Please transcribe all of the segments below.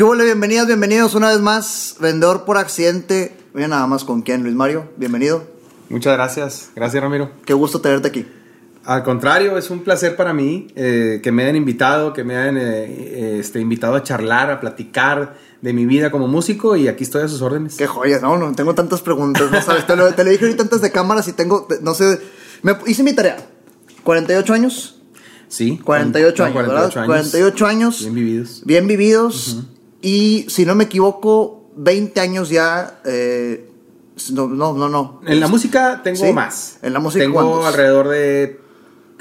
¿Qué hubo? Bienvenidas, bienvenidos una vez más. Vendedor por accidente. Oye, nada más con quién, Luis Mario. Bienvenido. Muchas gracias. Gracias, Ramiro. Qué gusto tenerte aquí. Al contrario, es un placer para mí eh, que me hayan invitado, que me hayan eh, eh, este, invitado a charlar, a platicar de mi vida como músico y aquí estoy a sus órdenes. Qué joyas, no, no tengo tantas preguntas, no sabes, te lo, te lo dije ahorita antes de cámaras y tengo, no sé, me hice mi tarea. 48 años. Sí. 48 años, 48 ¿verdad? años. 48 años. Bien vividos. Bien vividos. Y si no me equivoco, 20 años ya. eh, no, no, no, no. En la música tengo ¿Sí? más. ¿En la música Tengo cuántos? alrededor de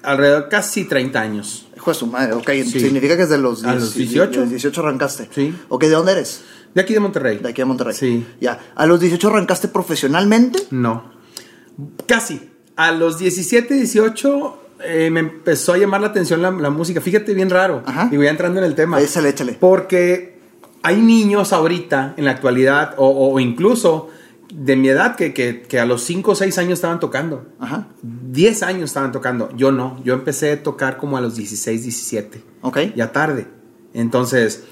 alrededor casi 30 años. Hijo de su madre, ok. Sí. Significa que desde los, A los 10 18. de 18 arrancaste. Sí. Ok, ¿de dónde eres? De aquí de Monterrey. De aquí de Monterrey. Sí. Ya. ¿A los 18 arrancaste profesionalmente? No. Casi. A los 17, 18 eh, me empezó a llamar la atención la, la música. Fíjate, bien raro. Ajá. Y voy entrando en el tema. Échale, échale. Porque hay niños ahorita, en la actualidad, o, o incluso de mi edad, que, que- que a los 5 o 6 años estaban tocando. Ajá. 10 años estaban tocando. Yo no. Yo empecé a tocar como a los 16, 17. Ok. Ya tarde. Entonces,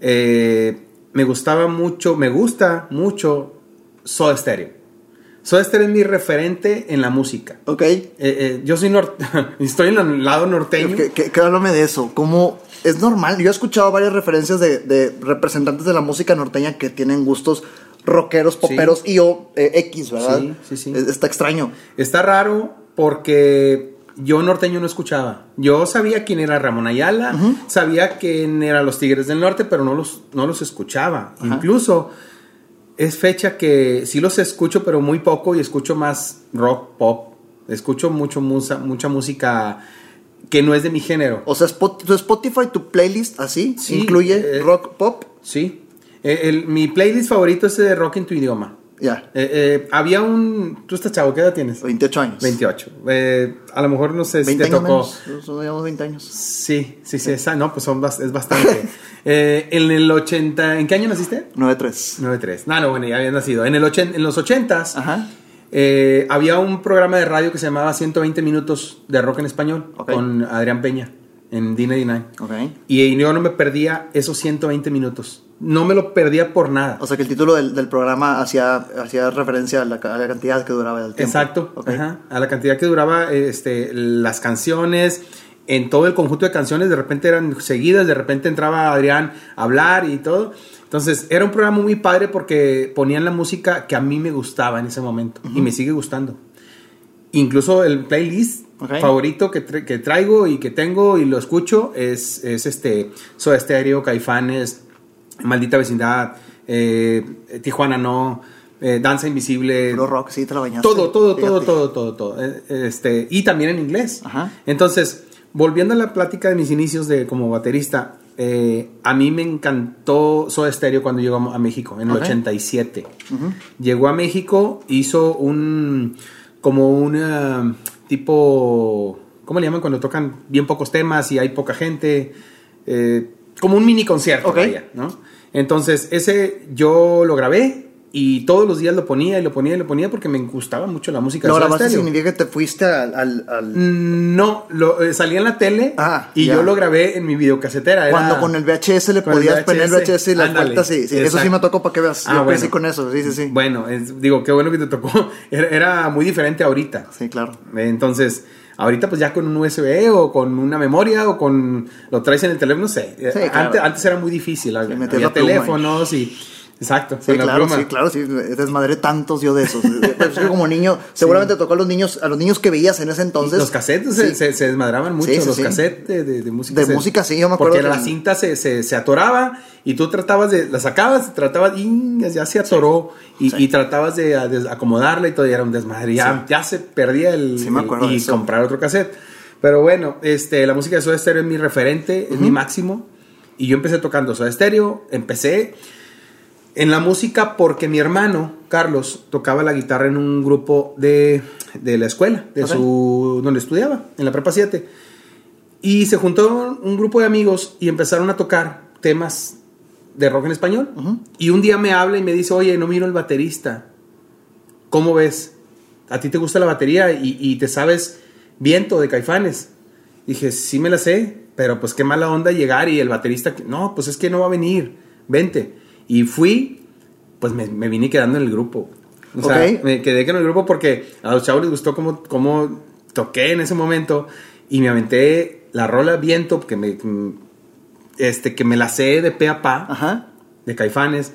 eh, me gustaba mucho, me gusta mucho Soda Stereo. Soda Stereo es mi referente en la música. Ok. Eh, eh, yo soy nor- estoy en el lado norteño. Que, que, que háblame de eso. ¿Cómo es normal? Yo he escuchado varias referencias de, de representantes de la música norteña que tienen gustos rockeros, poperos y o eh, X, ¿verdad? Sí, sí, sí. Es- Está extraño. Está raro porque yo norteño no escuchaba. Yo sabía quién era Ramón Ayala, sabía quién eran los Tigres del Norte, pero no los, no los escuchaba. Ajá. Incluso es fecha que sí los escucho, pero muy poco y escucho más rock, pop. Escucho mucho musa- mucha música que no es de mi género. O sea, tu Spotify, tu playlist, así, Sí, incluye eh, rock, pop. Sí. Eh, el- mi playlist favorito es de rock en tu idioma. Ya. Eh, eh, había un... ¿Tú estás chavo? ¿Qué edad tienes? 28 años. 28. Eh, a lo mejor no sé si 20 te años tocó. menos. Son, digamos, 20 años. Sí, sí, sí, esa, no, pues son es bastante. Eh, en el 80, ¿en qué año naciste? 9-3. 93. No, no, bueno, ya habías nacido. En, el ochen- en los 80s Ajá. eh, había un programa de radio que se llamaba 120 minutos de rock en español Ok. con Adrián Peña en D99. Ok. Y yo no me perdía esos 120 minutos. No me lo perdía por nada. O sea que el título del, del programa hacía, hacía referencia a la, a la cantidad que duraba el tiempo. Exacto, Ok. ajá, a la cantidad que duraba este, las canciones, en todo el conjunto de canciones, de repente eran seguidas, de repente entraba Adrián a hablar y todo. Entonces era un programa muy padre porque ponían la música que a mí me gustaba en ese momento y me sigue gustando. Incluso el playlist favorito que, tra- que traigo y que tengo y lo escucho es, es este Soda Stereo, Caifanes, Maldita Vecindad, eh, Tijuana No, eh, Danza Invisible, Puro rock, sí, te la bañaste. todo, todo, todo, todo, todo, todo. Eh, Este, y también en inglés. Ajá. Entonces, volviendo a la plática de mis inicios de como baterista, eh, a mí me encantó Soda Stereo cuando llegó a México, en el Ok. 87. Llegó a México, hizo un, como un eh, tipo, ¿cómo le llaman cuando tocan bien pocos temas y hay poca gente? Eh, como un mini concierto, Ok. vaya, ¿no? Entonces, ese yo lo grabé y todos los días lo ponía y lo ponía y lo ponía porque me gustaba mucho la música Soda grabaste Stereo. significa que te fuiste al... al- al- Mm, No, lo, eh, salía en la tele Ah, y yo lo grabé en mi videocasetera. era- Cuando con el VHS le con podías poner el VHS, y las vueltas, sí, sí, eso sí me tocó para que veas. Ah, Yo bueno. con eso, sí, sí, sí. Bueno, es- digo, qué bueno que te tocó. Era, era muy diferente ahorita. Sí, claro. Entonces, ahorita pues ya con un USB o con una memoria o con... Lo traes en el teléfono, no sé. Sí, claro. antes, antes era muy difícil. había la pluma teléfonos y... Exacto, Sí, claro, pluma. sí, claro, sí, desmadré tantos yo de esos. Pero es que como niño, seguramente tocó a los niños, a los niños que veías en ese entonces. los cassettes sí. se, se- desmadraban mucho, Sí, sí, los sí. cassettes de, de- de música. De se- música, sí, yo me acuerdo Porque que- la cinta se, se, atoraba y tú tratabas de, la sacabas, tratabas y ya se atoró y, Sí. y tratabas de, de acomodarla y todo y era un desmadre. Ya, ya se perdía el, Sí, me acuerdo y eso. comprar otro cassette. Pero bueno, este, la música de Soda Stereo es mi referente, es mi máximo. Y yo empecé tocando Soda Stereo, empecé en la música porque mi hermano, Carlos, tocaba la guitarra en un grupo de, de la escuela, de su, donde estudiaba, en la prepa 7. Y se juntó un grupo de amigos y empezaron a tocar temas de rock en español. Y un día me habla y me dice, oye, no miro el baterista. ¿Cómo ves? ¿A ti te gusta la batería y, y te sabes viento de caifanes? Dije, sí me la sé, pero pues qué mala onda llegar y el baterista, no, pues es que no va a venir. vente. Y fui, pues me, me vine quedando en el grupo. O sea, Ok. me quedé en el grupo porque a los chavos les gustó cómo, cómo toqué en ese momento y me aventé la rola Viento, que me, este, que me la sé de pe a pa Ajá. de Caifanes.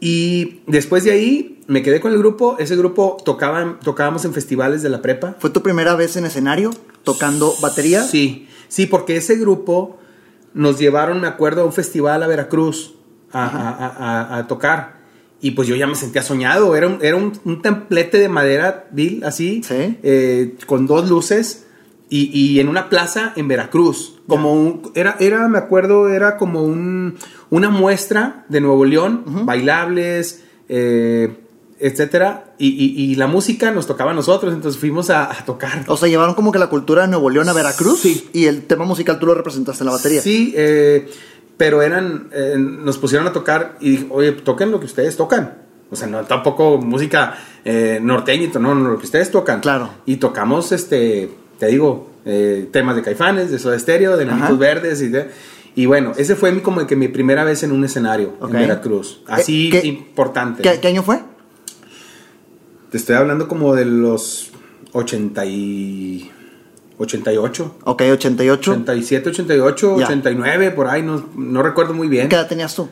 Y después de ahí me quedé con el grupo. Ese grupo tocaba, tocábamos en festivales de la prepa. ¿Fue tu primera vez en escenario tocando batería? Sí, sí, porque ese grupo nos llevaron, me acuerdo, a un festival a Veracruz a, a- a- a- tocar. Y pues yo ya me sentía soñado. Era un, era un, un templete de madera, Bill, así, Sí. eh, con dos luces. Y, y en una plaza en Veracruz. Como un, era, era, me acuerdo, era como un, una muestra de Nuevo León, bailables, eh, etcétera. Y, y- y la música nos tocaba a nosotros, entonces fuimos a, a tocar. O sea, llevaron como que la cultura de Nuevo León a Veracruz. Sí. Y el tema musical tú lo representaste en la batería. Sí, eh, pero eran, eh, nos pusieron a tocar y dije, oye, toquen lo que ustedes tocan. O sea, no tampoco música eh, norteña, no, no, lo que ustedes tocan. Claro. Y tocamos, este, te digo, eh, temas de Caifanes, de Soda Stereo, de. Nanitos Verdes y de- Y bueno, ese fue mi, como que mi primera vez en un escenario en Veracruz. Así Eh, ¿qué- importante. ¿Qué, qué año fue? Te estoy hablando como de los 80 y... 88. Ok, 88. 87, 88, Ya. 89, por ahí, no, no recuerdo muy bien. ¿Qué edad tenías tú?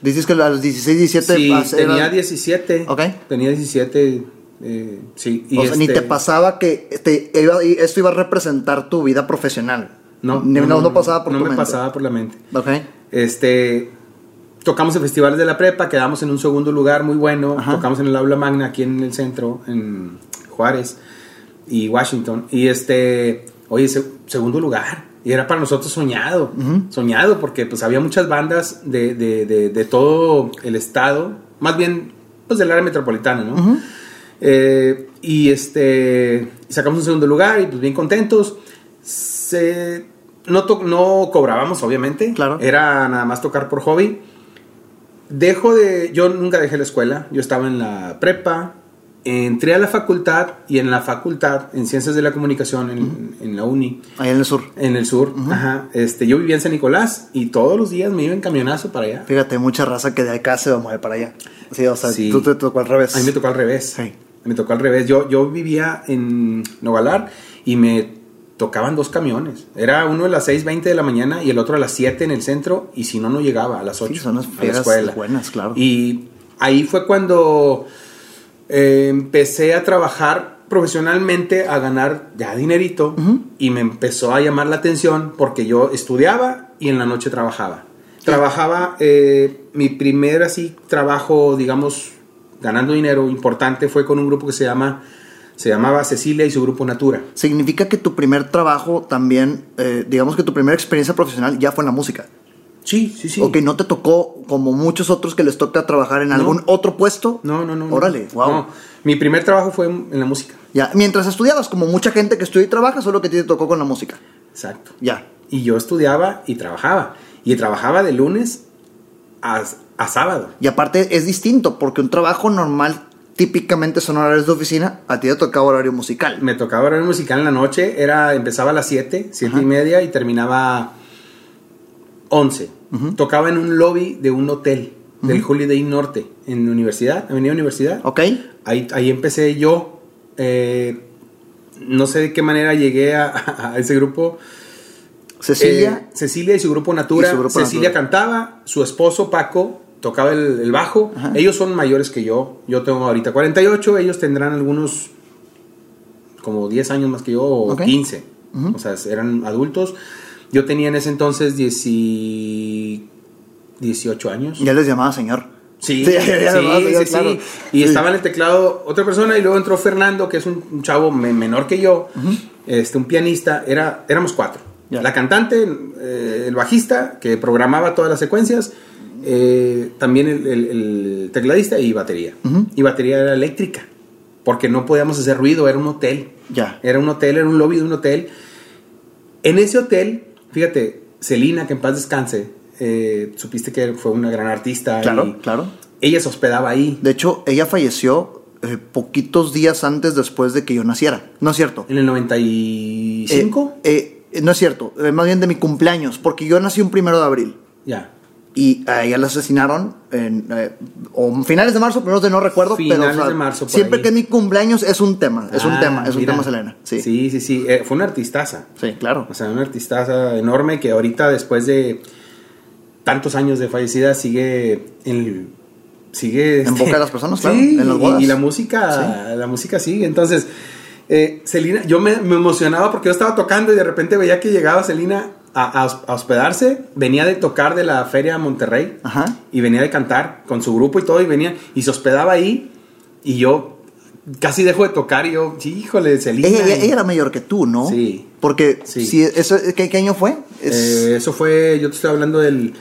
Dices que a los 16, 17... Sí, tenía era- 17. Ok. Tenía 17, eh, sí. y o sea, ni este- te pasaba que te iba- esto iba a representar tu vida profesional. No, Ni- no, no pasaba por no tu me mente. pasaba por la mente. Ok. Este, tocamos en festivales de la prepa, quedamos en un segundo lugar muy bueno. Ajá. Tocamos en el aula magna aquí en el centro, en Juárez y Washington. Y este, oye, se- segundo lugar. Y era para nosotros soñado, soñado, porque pues había muchas bandas de, de- de- de todo el estado, más bien pues del área metropolitana, ¿no? Eh, y este, sacamos un segundo lugar y pues bien contentos. Se, no, to- no cobrábamos, obviamente. Claro. Era nada más tocar por hobby. Dejo de. Yo nunca dejé la escuela. Yo estaba en la prepa. Entré a la facultad y en la facultad, en Ciencias de la Comunicación, en, en la uni, Ahí en el sur. en el sur, ajá, este, yo vivía en San Nicolás y todos los días me iba en camionazo para allá. Fíjate, mucha raza que de acá se va a mover para allá. Sí, o sea, Sí. tú te tocó al revés. A mí me tocó al revés. Sí. Me tocó al revés. Yo, yo vivía en Nogalar y me tocaban dos camiones. Era uno a las 6.20 de la mañana y el otro a las 7 en el centro y si no, no llegaba a las 8 Sí, son las a la friegas escuela. buenas, claro. Y ahí fue cuando eh, empecé a trabajar profesionalmente, a ganar ya dinerito y me empezó a llamar la atención porque yo estudiaba y en la noche trabajaba. Trabajaba, eh, mi primer así trabajo, digamos, ganando dinero importante fue con un grupo que se llama, se llamaba Cecilia y su grupo Natura. Significa que tu primer trabajo también, eh, digamos que tu primera experiencia profesional ya fue en la música. Sí, sí, sí. O que no te tocó, como muchos otros que les toca trabajar en algún otro puesto. No, no, no. no. Órale, wow. No, mi primer trabajo fue en, en la música. Ya, mientras estudiabas, como mucha gente que estudia y trabaja, solo que a ti te tocó con la música. Exacto. Ya. Y yo estudiaba y trabajaba. Y trabajaba de lunes a, a sábado. Y aparte es distinto, porque un trabajo normal típicamente son horarios de oficina, a ti te tocaba horario musical. Me tocaba horario musical en la noche. Era, empezaba a las 7, 7 y media y terminaba 11. Tocaba en un lobby de un hotel del Holiday Norte, en Universidad, Avenida Universidad. ¿Ok? Ahí, ahí empecé yo. eh, no sé de qué manera llegué a, a ese grupo. Cecilia. Eh, Cecilia y su grupo Natura. Y su grupo Cecilia Natura. cantaba, su esposo Paco tocaba el, el bajo. Ajá. Ellos son mayores que yo. Yo tengo ahorita 48, ellos tendrán algunos como 10 años más que yo o Ok. 15. O sea, eran adultos. Yo tenía en ese entonces 10 y- 18 años. ya les llamaba señor. Sí, Sí, sí, sí, claro. sí. Y estaba en el teclado otra persona y luego entró Fernando, que es un, chavo me- menor que yo, este, un pianista, era, éramos cuatro. La cantante, eh, el bajista, que programaba todas las secuencias, eh, también el, el- el tecladista y batería. Y batería era eléctrica, porque no podíamos hacer ruido, era un hotel. Ya. Era un hotel, era un lobby de un hotel. En ese hotel, fíjate, Celina, que en paz descanse, eh, supiste que fue una gran artista. Claro, y claro. Ella se hospedaba ahí. De hecho, ella falleció eh, poquitos días antes después de que yo naciera. ¿No es cierto? En el 95. Eh, eh, no es cierto, eh, más bien de mi cumpleaños, porque yo nací un primero de abril. Ya. Y a ella la asesinaron en eh, o finales de marzo, primeros de no recuerdo, pero Finales o sea, de marzo, siempre ahí. que es mi cumpleaños es un tema, es un Ah, tema, es un tema Selena. Sí, sí, sí, sí. sí. Eh, fue una artistaza. claro. O sea, una artistaza enorme que ahorita, después de tantos años de fallecida, sigue en. Sigue En boca de las personas, claro, Sí, en las y- bodas. Y, la música, la música sigue. Entonces, eh, Celina, yo me, me emocionaba porque yo estaba tocando y de repente veía que llegaba Celina a, a hos- a hospedarse. Venía de tocar de la feria Monterrey Ajá. y venía de cantar con su grupo y todo y venía y se hospedaba ahí y yo casi dejo de tocar y yo, híjole, Celina. Ella, ella- y- ella era mayor que tú, ¿no? Sí. Porque Sí. si eso ¿qué, qué año fue? Es- Eh, eso fue, yo te estoy hablando del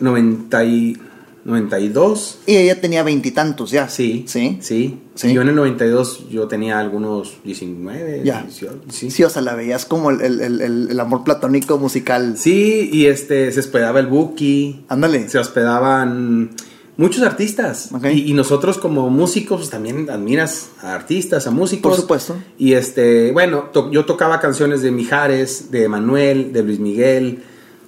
90 y, 92. y ella tenía veintitantos ya. Sí, Sí. sí. Sí. Y yo en el 92 yo tenía algunos 19, Ya. 18, sí. Sí, o sea, la veías como el, el- el- amor platónico musical. Sí, y este, se hospedaba el Buki, Ándale. se hospedaban muchos artistas. Y, y nosotros como músicos pues, también admiras a artistas, a músicos. Por supuesto. Y este, bueno, to- yo tocaba canciones de Mijares, de Manuel, de Luis Miguel,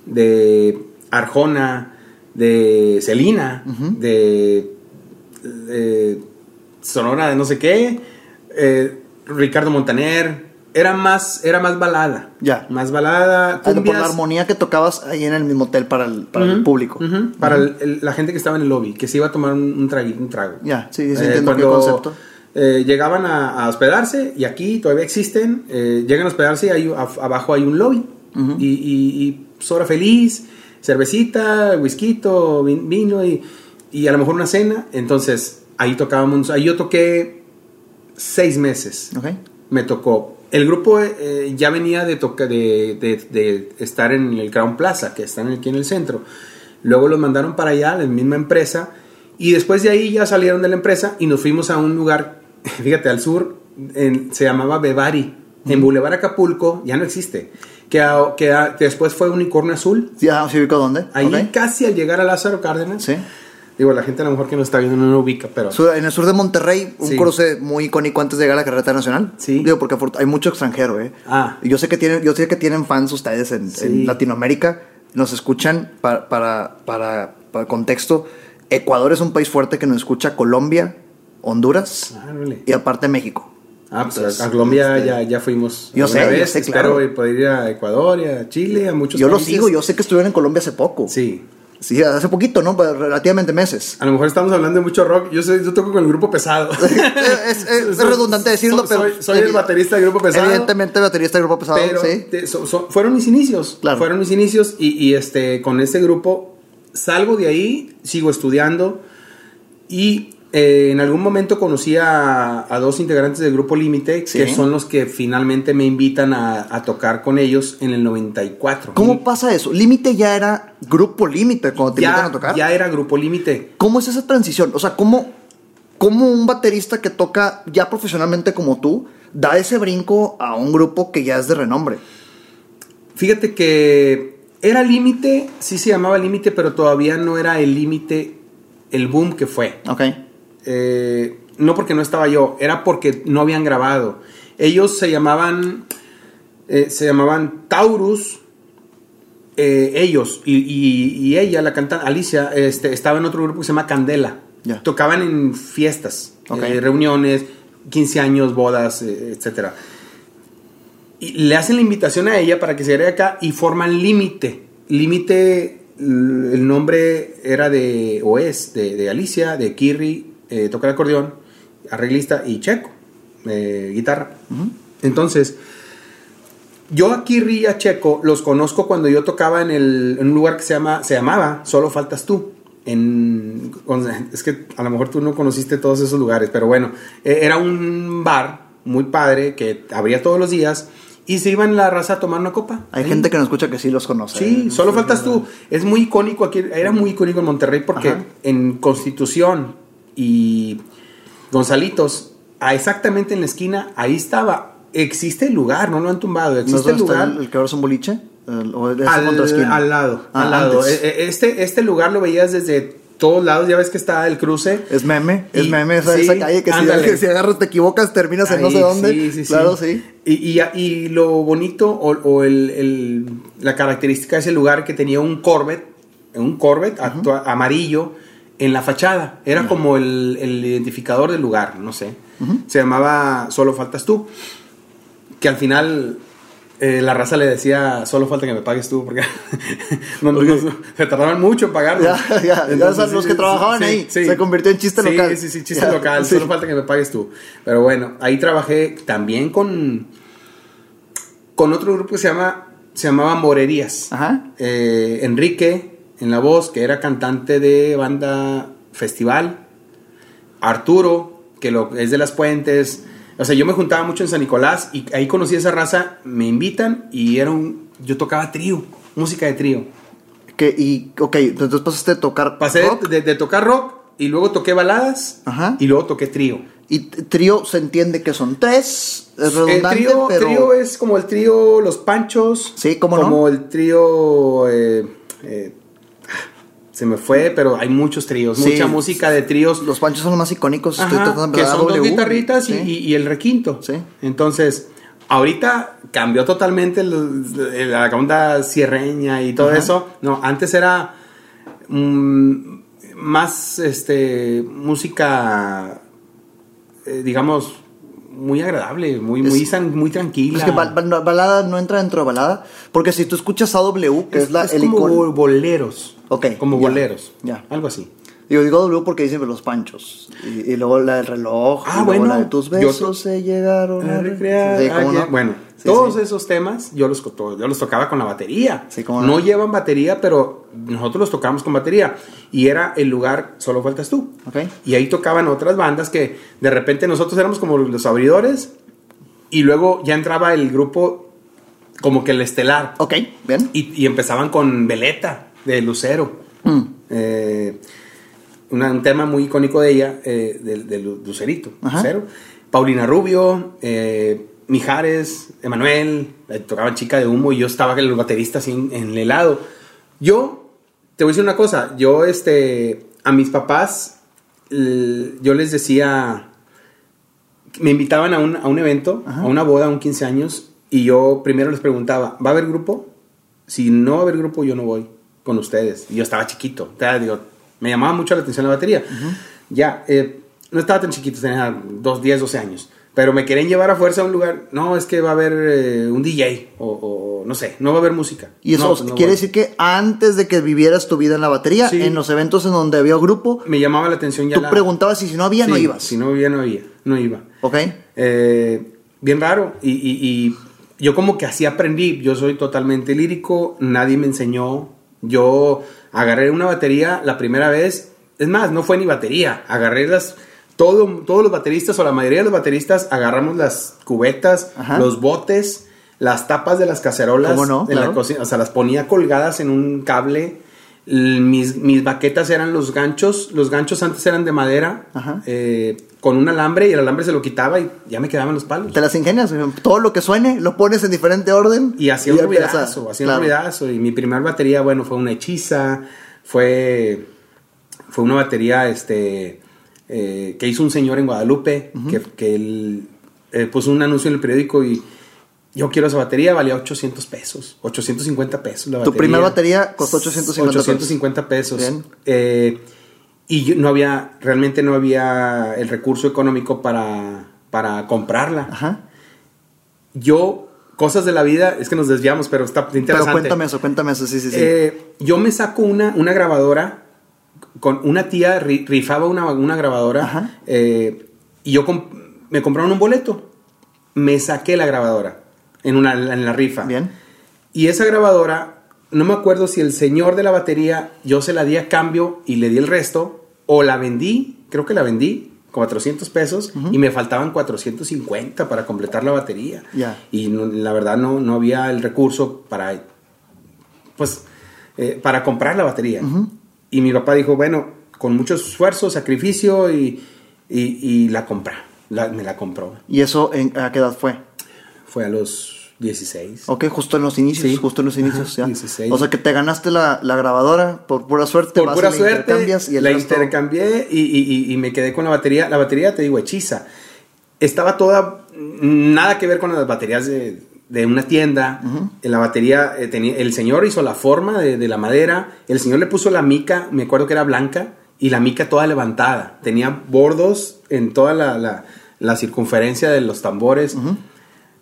de Arjona, de Celina, de, de Sonora de no sé qué, eh, Ricardo Montaner. Era más, era más balada. Ya. Más balada. Ah, Por la armonía que tocabas ahí en el mismo hotel para el, para el público. Para el- el- la gente que estaba en el lobby, que se iba a tomar un, un, tragui- un trago. Ya, sí, sí, Eh, entiendo qué concepto. eh, llegaban a, a hospedarse y aquí todavía existen. eh, llegan a hospedarse y hay, a- abajo hay un lobby. y, y, y sobra feliz, cervecita, whisky, vin- vino y, y a lo mejor una cena. Entonces ahí tocábamos, ahí yo toqué seis meses me tocó. El grupo eh, ya venía de, toca, de, de- de estar en el Crown Plaza, que están aquí en el centro. Luego los mandaron para allá, la misma empresa. Y después de ahí ya salieron de la empresa y nos fuimos a un lugar, fíjate, al sur, en- se llamaba Bevari. En Boulevard Acapulco, ya no existe. Que, a- que a- después fue Unicornio Azul. Ya, ¿sí ubico dónde? Ahí casi al llegar a Lázaro Cárdenas. Sí. Digo, la gente a lo mejor que no está viendo no lo ubica, pero... En el sur de Monterrey, un Sí. cruce muy icónico antes de llegar a la carretera nacional. Sí. Digo, porque hay mucho extranjero, ¿eh? Ah. Y yo sé que tienen, yo sé que tienen fans ustedes en, Sí. en Latinoamérica. Nos escuchan para, para, para, para contexto. Ecuador es un país fuerte que nos escucha Colombia, Honduras Ah, y aparte México. Ah, pues a Colombia este, ya, ya fuimos. yo sé, yo vez. sé, Espero claro. poder ir a Ecuador y a Chile, a muchos Yo lo sigo, yo sé que estuvieron en Colombia hace poco. Sí. Sí, hace poquito, ¿no? Pero Relativamente meses. A lo mejor estamos hablando de mucho rock. Yo, soy, yo toco con el grupo pesado. es, es- es redundante decirlo, Soy- pero. Soy, soy el baterista del grupo pesado. Evidentemente, baterista del grupo pesado, Pero sí. te- so- so- fueron mis inicios. Claro. Fueron mis inicios. Y, y, este, con este grupo salgo de ahí, sigo estudiando. Y eh, en algún momento conocí a, a dos integrantes del grupo Límite, Sí. que son los que finalmente me invitan a, a tocar con ellos en el 94. ¿Cómo pasa eso? Límite ya era grupo límite cuando te invitan ya, a tocar. ya era grupo límite. ¿Cómo es esa transición? O sea, ¿cómo, ¿cómo un baterista que toca ya profesionalmente como tú da ese brinco a un grupo que ya es de renombre? Fíjate que era límite, sí se llamaba límite, pero todavía no era el límite, el boom que fue. Ok. Eh, no porque no estaba yo, era porque no habían grabado. Ellos se llamaban, eh, se llamaban Taurus. eh, ellos y, y- y ella, la cantante Alicia, este, estaba en otro grupo que se llama Candela. Tocaban en fiestas, reuniones, 15 años, bodas, etcétera. Y le hacen la invitación a ella para que se agregue acá y forman Límite. Límite, el nombre era de, o es, de, de Alicia, de Kirri, eh, toca el acordeón, arreglista y Checo, eh, guitarra. Entonces, yo a Kirri y a Checo los conozco cuando yo tocaba en, el, en un lugar que se, llama, se llamaba Solo Faltas Tú. En, es que a lo mejor tú no conociste todos esos lugares, pero bueno, eh, era un bar muy padre que abría todos los días y se iban la raza a tomar una copa. Hay gente que nos escucha que sí los conoce. Sí, ¿eh? solo faltas tú. Es muy icónico aquí, era muy icónico en Monterrey porque Ajá. en Constitución y Gonzalitos, a exactamente en la esquina, ahí estaba. Existe el lugar, no lo han tumbado, ¿No es existe el lugar. el, el que ahora es un boliche? El- ¿O es al, al lado, Ah, al lado. antes. E- e- Este, este lugar lo veías desde todos lados, ya ves que está el cruce. Es meme, es meme esa, sí, esa calle que si, ándale. que si agarras te equivocas, terminas en no sé dónde. sí, sí, sí. claro, sí. Y, y, y lo bonito o, o el, el- la característica de ese lugar que tenía un Corvette un Corvette amarillo en la fachada. Era como el, el identificador del lugar, no sé. Se llamaba Solo Faltas Tú. Que al final eh, la raza le decía, solo falta que me pagues tú, porque no, no- no- se tardaban mucho en pagarlo. Ya, ya, ya Entonces, los que trabajaban sí, ahí, sí. se convirtió en chiste Sí, local. Sí, sí, chiste Ya, local, solo falta que me pagues tú. Pero bueno, ahí trabajé también con, con otro grupo que se, llama, se llamaba Morerías. Ajá. Eh, Enrique, en la voz, que era cantante de banda festival. Arturo, que lo, es de las puentes. O sea, yo me juntaba mucho en San Nicolás y ahí conocí a esa raza. Me invitan y era un. Yo tocaba trío, música de trío. Que, y, ok, entonces pasaste a tocar Pasé de- rock, de, de tocar rock y luego toqué baladas Ajá. y luego toqué trío. y trío se entiende que son tres, es El redundante, trío, pero... trío es como el trío Los Panchos. Sí, ¿cómo no? Como el trío. eh, eh, se me fue, pero hay muchos tríos. Sí. Mucha música de tríos. Los panchos son los más icónicos. Estoy Ajá, tratando de que son dos AW, guitarritas y, sí. y- y el requinto. Sí. Entonces, ahorita cambió totalmente el- la onda sierreña y todo Ajá. eso. No, antes era mm, más este música, eh, digamos, muy agradable, muy, muy, Es- san- muy tranquila. Es que bal- bal- balada no entra dentro de balada, porque si tú escuchas AW, que es, la, el como icono- boleros. Ok, Como boleros. ya. Algo así. Digo, digo W porque dicen los panchos. Y, y luego la del reloj. Ah, y luego bueno, La de tus yo- besos se llegaron A recrear, Sí, cómo ayer. no. Bueno, Sí, todos sí. esos temas yo los, yo los tocaba con la batería. Sí, cómo no. no. llevan batería, pero nosotros los tocábamos con batería. Y era el lugar, solo faltas tú. Ok. Y ahí tocaban otras bandas que de repente nosotros éramos como los abridores. Y luego ya entraba el grupo como que el estelar. Ok, bien. Y, y empezaban con Veleta de Lucero. Mm. Eh, una- un tema muy icónico de ella, eh, de, de Lu- Lucerito. Ajá. Lucero. Paulina Rubio, eh, Mijares, Emanuel, tocaban Chica de Humo y yo estaba con los bateristas así en, en el lado. Yo, te voy a decir una cosa, yo este, a mis papás, yo les decía, me invitaban a un, a un evento, Ajá. a una boda, a un 15 años, y yo primero les preguntaba, ¿va a haber grupo? Si no va a haber grupo, yo no voy con ustedes. Y yo estaba chiquito, o sea, digo, me llamaba mucho la atención la batería. Ya, eh, no estaba tan chiquito, tenía dos, 10, 12 años. Pero me querían llevar a fuerza a un lugar. No, es que va a haber eh, un DJ o, o no sé, no va a haber música. Y eso No, pues no quiere decir que antes de que vivieras tu vida en la batería, Sí. en los eventos en donde había grupo, Me llamaba la atención ya tú la... preguntabas y si no había, no Sí, ibas. Si no había, no había. No iba. Ok. Eh, bien raro. Y, y- y yo como que así aprendí. Yo soy totalmente lírico. Nadie me enseñó. Yo agarré una batería la primera vez. Es más, no fue ni batería. Agarré las... Todo, todos los bateristas o la mayoría de los bateristas agarramos las cubetas, Ajá. los botes, las tapas de las cacerolas ¿Cómo no? en la cocina. O sea, las ponía colgadas en un cable. Mis, mis baquetas eran los ganchos. Los ganchos antes eran de madera. Eh, con un alambre y el alambre se lo quitaba y ya me quedaban los palos. Te las ingenias, todo lo que suene, lo pones en diferente orden. Y hacía un ruidazo, hacía Claro. un ruidazo. Y mi primer batería, bueno, fue una hechiza, fue, fue una batería este, eh, que hizo un señor en Guadalupe, que, que él eh, puso un anuncio en el periódico y yo quiero esa batería, valía 800 pesos, 850 pesos la Tu batería. primer batería costó 850 pesos. 850 pesos. Eh, y yo- no había, realmente no había el recurso económico para, para comprarla Ajá. yo, cosas de la vida, es que nos desviamos, pero está Pero interesante. cuéntame eso, cuéntame eso, sí, sí, sí. Eh, yo me saco una, una grabadora, con una tía ri- rifaba una, una grabadora, eh, y yo comp- me compraron un boleto. Me saqué la grabadora en, una, en la rifa. Bien. Y esa grabadora, no me acuerdo si el señor de la batería, yo se la di a cambio y le di el resto, o la vendí, creo que la vendí, 400 pesos, y me faltaban 450 para completar la batería. Ya. Y no- la verdad no, no había el recurso para, pues, eh, para comprar la batería. Y mi papá dijo, bueno, con mucho esfuerzo, sacrificio, y, y, y la compra. La- me la compró. ¿Y eso en, a qué edad fue? Fue a los 16. Ok, justo en los inicios, Sí. justo en los inicios, Ajá, ya. 16. O sea que te ganaste la, la grabadora por pura suerte. por pura suerte intercambias y el la resto- intercambié y, y- y- me quedé con la batería. La batería, te digo, hechiza. Estaba toda, nada que ver con las baterías de, de una tienda. En la batería, eh, tenía, el señor hizo la forma de, de la madera. El señor le puso la mica, me acuerdo que era blanca, y la mica toda levantada. Tenía bordos en toda la, la- la circunferencia de los tambores.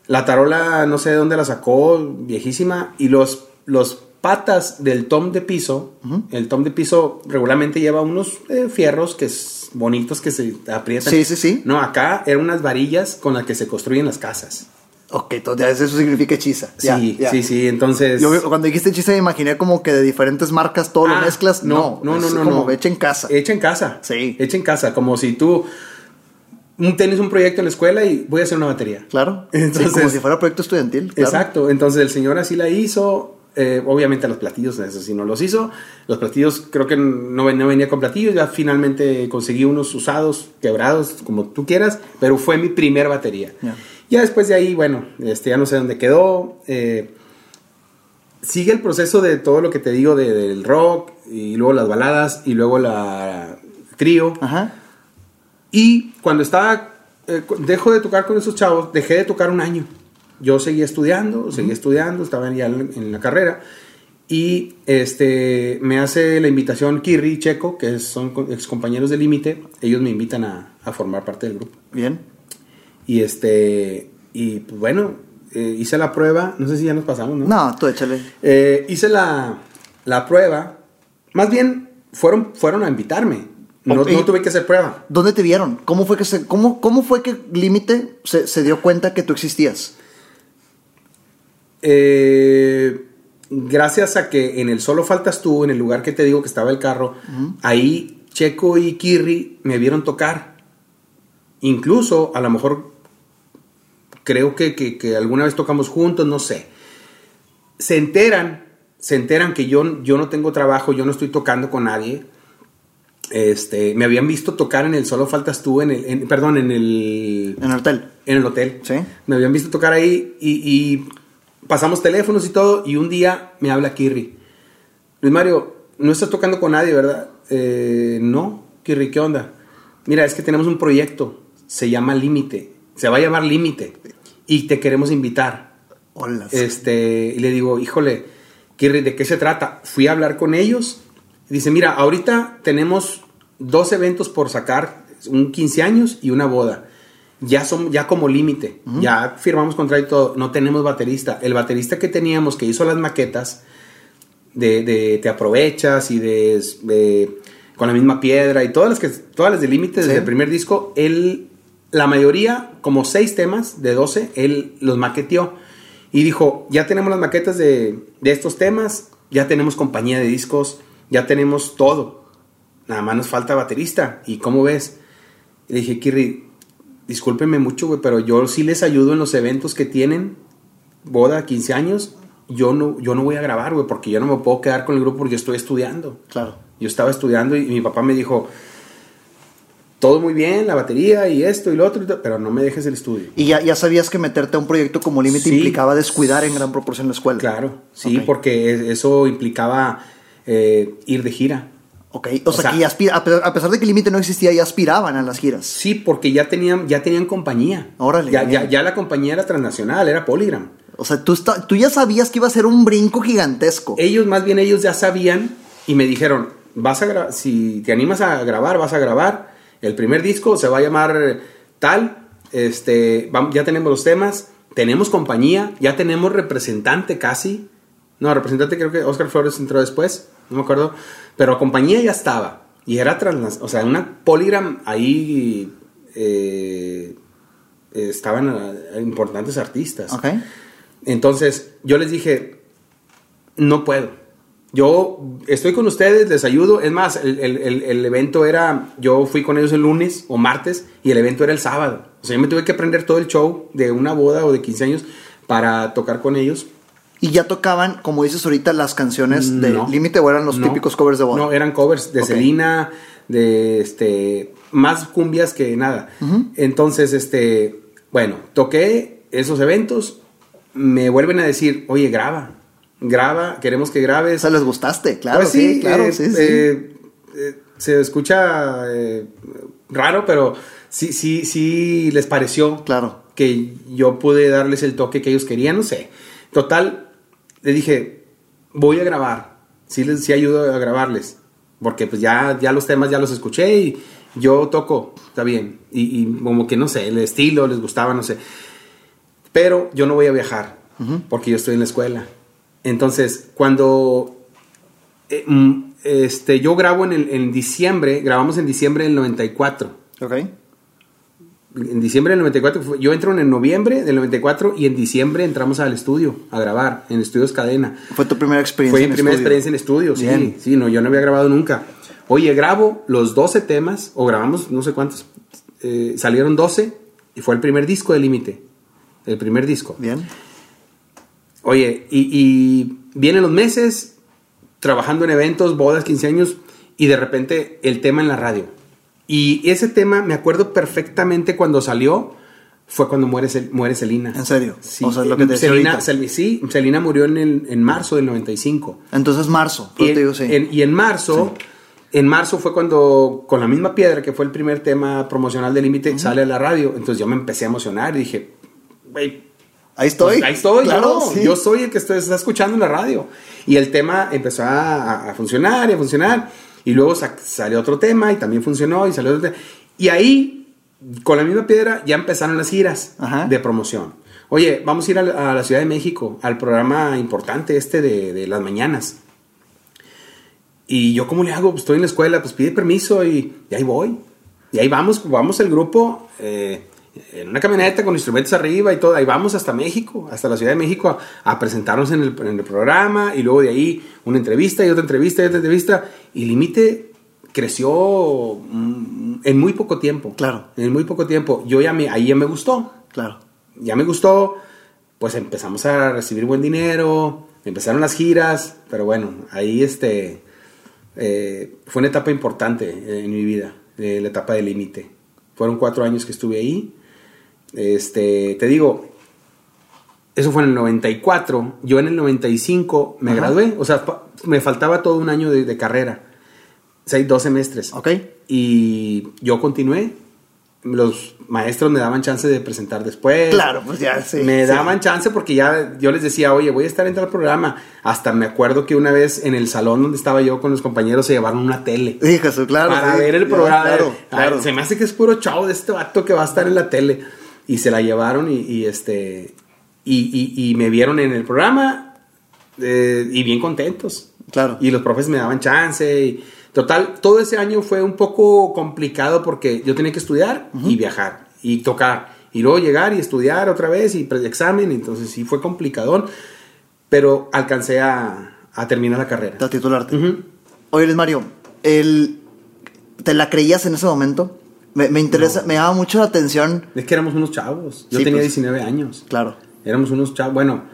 La tarola, no sé de dónde la sacó, viejísima. Y los, los patas del tom de piso, el tom de piso regularmente lleva unos eh, fierros que es bonitos que se aprietan. Sí, sí, sí. No, acá eran unas varillas con las que se construyen las casas. Ok, entonces eso significa hechiza. Sí, ya. sí, sí. Entonces. Yo cuando dijiste hechiza me imaginé como que de diferentes marcas todo lo Ah, mezclas. No, no, no, no, como no. hecha en casa. Hecha en casa. Sí. Hecha en casa. Como si tú un, tienes un proyecto en la escuela y voy a hacer una batería. Claro. Sí, Entonces- como si fuera proyecto estudiantil. claro. Exacto. Entonces el señor así la hizo. eh, obviamente los platillos, eso sí no los hizo. Los platillos creo que no, ven- no venía con platillos. Ya finalmente conseguí unos usados, quebrados, como tú quieras. Pero fue mi primer batería. Ya. Ya después de ahí, bueno, este, ya no sé dónde quedó. eh, sigue el proceso de todo lo que te digo de- del rock y luego las baladas y luego la trío. Ajá. Y cuando estaba, eh, dejo de tocar con esos chavos, dejé de tocar un año. Yo seguía estudiando, seguía estudiando, estaba ya en, la carrera. Y este, me hace la invitación Kirri y Checo, que son ex compañeros de Límite. Ellos me invitan a, a formar parte del grupo. Bien. Y este, y pues bueno, eh, hice la prueba. No sé si ya nos pasamos, ¿no? No, tú échale. Eh, hice la, la prueba. Más bien, fueron, fueron a invitarme. No, no tuve que hacer prueba. ¿Dónde te vieron? ¿Cómo fue que se, cómo, cómo fue que Límite se, se dio cuenta que tú existías? Eh, gracias a que en el Solo Faltas tú, en el lugar que te digo que estaba el carro, ahí Checo y Kirri me vieron tocar. Incluso, a lo mejor, creo que, que- que alguna vez tocamos juntos, no sé. Se enteran, se enteran que yo, yo no tengo trabajo, yo no estoy tocando con nadie. Este, me habían visto tocar en el Solo Faltas tú, en el, en- perdón, en el, En el hotel. en el hotel. Sí. Me habían visto tocar ahí y, y pasamos teléfonos y todo. Y un día me habla Kirri. Luis Mario, no estás tocando con nadie, ¿verdad? "Eh, no, Kirri, ¿qué onda? Mira, es que tenemos un proyecto. Se llama Límite. Se va a llamar Límite. Y te queremos invitar. Hola. Este, y le digo, híjole, Kirri, ¿de qué se trata? Fui a hablar con ellos. Dice, mira, ahorita tenemos dos eventos por sacar, un 15 años y una boda. Ya son, ya como límite, ya firmamos contrato y todo, no tenemos baterista. El baterista que teníamos, que hizo las maquetas, de, de te aprovechas y de, de- con la misma piedra y todas las que todas las de límite desde Sí. el primer disco, él la mayoría, como seis temas de 12, él los maqueteó y dijo, ya tenemos las maquetas de, de estos temas, ya tenemos compañía de discos, ya tenemos todo. Nada más nos falta baterista. ¿Y cómo ves? Le dije, Kirri, discúlpenme mucho, güey, pero yo sí les ayudo en los eventos que tienen, boda, 15 años. Yo no, yo no voy a grabar, güey, porque yo no me puedo quedar con el grupo porque yo estoy estudiando. Claro. Yo estaba estudiando y mi papá me dijo, todo muy bien, la batería y esto y lo otro, pero no me dejes el estudio. Y ya, ya sabías que meterte a un proyecto como Límite Sí. implicaba descuidar en gran proporción la escuela. Claro, sí, porque es- eso implicaba eh, ir de gira. Ok, o, O sea, sea- que aspira- a pesar, de que Límite no existía, ya aspiraban a las giras. Sí, porque ya tenían, ya tenían compañía. Órale, Ya, ya, ya la compañía era transnacional, era Polygram. O sea, tú, está- tú ya sabías que iba a ser un brinco gigantesco. Ellos, más bien, ellos ya sabían y me dijeron, vas a si te animas a grabar, vas a grabar. El primer disco se va a llamar tal, este, ya tenemos los temas, tenemos compañía, ya tenemos representante casi. No, representante creo que Oscar Flores entró después, no me acuerdo, pero compañía ya estaba. Y era trans, o sea, una Polygram ahí eh, estaban eh, importantes artistas. Ok. Entonces, yo les dije, no puedo. Yo estoy con ustedes, les ayudo. Es más, el, el- el- el evento era, yo fui con ellos el lunes o martes y el evento era el sábado. O sea, yo me tuve que aprender todo el show de una boda o de 15 años para tocar con ellos. Y ya tocaban, como dices ahorita, las canciones de No. Límite o eran los No. típicos covers de boda. No, eran covers de. Selena, de este, más cumbias que nada. Entonces, este, bueno, toqué esos eventos, me vuelven a decir, oye, graba, graba, queremos que O grabes. sea, les gustaste, claro, Pues sí, claro, eh, sí, sí. eh, eh, se escucha raro, pero sí, sí, sí les pareció. Claro. que yo pude darles el toque que ellos querían, no sé. Total, le dije, voy a grabar, sí, les, sí ayudo a grabarles, porque pues ya, ya los temas ya los escuché y yo toco, está bien, y, y como que no sé, el estilo les gustaba, no sé. Pero yo no voy a viajar, porque yo estoy en la escuela. Entonces, cuando eh, mm, este, yo grabo en, el, en diciembre, grabamos en diciembre del 94. Ok. En diciembre del 94, fue- yo entro en noviembre del 94 y en diciembre entramos al estudio a grabar, en Estudios Cadena. Fue tu primera experiencia Fue en mi primera estudio. experiencia en estudio, sí. Bien. Sí, no, yo no había grabado nunca. Oye, grabo los 12 temas, o grabamos no sé cuántos, eh, salieron 12 y fue el primer disco de Límite. El primer disco. Bien. Oye, y, y vienen los meses trabajando en eventos, bodas, 15 años, y de repente el tema en la radio. Y ese tema, me acuerdo perfectamente cuando salió, fue cuando muere, muere Celina. ¿En serio? Sí, O sea, lo que te sí, Celina murió en, el- en marzo del 95. Entonces, marzo. Y te digo, sí. en- y en marzo, en marzo fue cuando, con la misma piedra, que fue el primer tema promocional de Límite, sale a la radio. Entonces yo me empecé a emocionar y dije, güey, Ahí estoy. pues ahí estoy, Claro, yo, sí. yo soy el que estoy, está escuchando en la radio. Y el tema empezó a, a funcionar y a funcionar. Y luego sa- salió otro tema y también funcionó y salió otro tema. Y ahí, con la misma piedra, ya empezaron las giras Ajá. de promoción. Oye, vamos a ir a, la- a la Ciudad de México, al programa importante este de, de las mañanas. Y yo, ¿cómo le hago? Pues estoy en la escuela, pues pide permiso y, y ahí voy. Y ahí vamos, vamos el grupo eh, en una camioneta con instrumentos arriba y todo. Ahí vamos hasta México, hasta la Ciudad de México a, a presentarnos en el, en el programa. Y luego de ahí una entrevista y otra entrevista y otra entrevista. Y Límite creció mm, en muy poco tiempo. Claro. En muy poco tiempo. Yo ya me, ahí ya me gustó Claro. ya me gustó, pues empezamos a recibir buen dinero, empezaron las giras, pero bueno, ahí este, eh, fue una etapa importante en mi vida, eh, la etapa de límite. Fueron cuatro años que estuve ahí. Este, te digo, eso fue en el 94, yo en el 95 me Ajá. gradué, o sea, me faltaba todo un año de, de carrera, seis, dos semestres. Ok. Y yo continué. Los maestros me daban chance de presentar después. Claro, pues ya, sí. me sí. daban chance porque ya yo les decía, oye, voy a estar en tal programa. Hasta me acuerdo que una vez en el salón donde estaba yo con los compañeros se llevaron una tele. Sí, Jesús, claro. para sí. ver el programa. Claro, Ay, claro. Se me hace que es puro chavo de este vato que va a estar en la tele. Y se la llevaron y, y, este. Y, y- y me vieron en el programa eh, y bien contentos. Claro. Y los profes me daban chance. Y, total, todo ese año fue un poco complicado porque yo tenía que estudiar y viajar y tocar. Y luego llegar y estudiar otra vez y examen. Entonces sí fue complicadón. Pero alcancé a, a terminar la carrera. A titularte. Ujú. Oye, Luis Mario, el, ¿te la creías en ese momento? Me, me interesa, me llama mucho la atención. Es que éramos unos chavos. Yo Sí, tenía pues. 19 años. Claro. Éramos unos chavos. Bueno,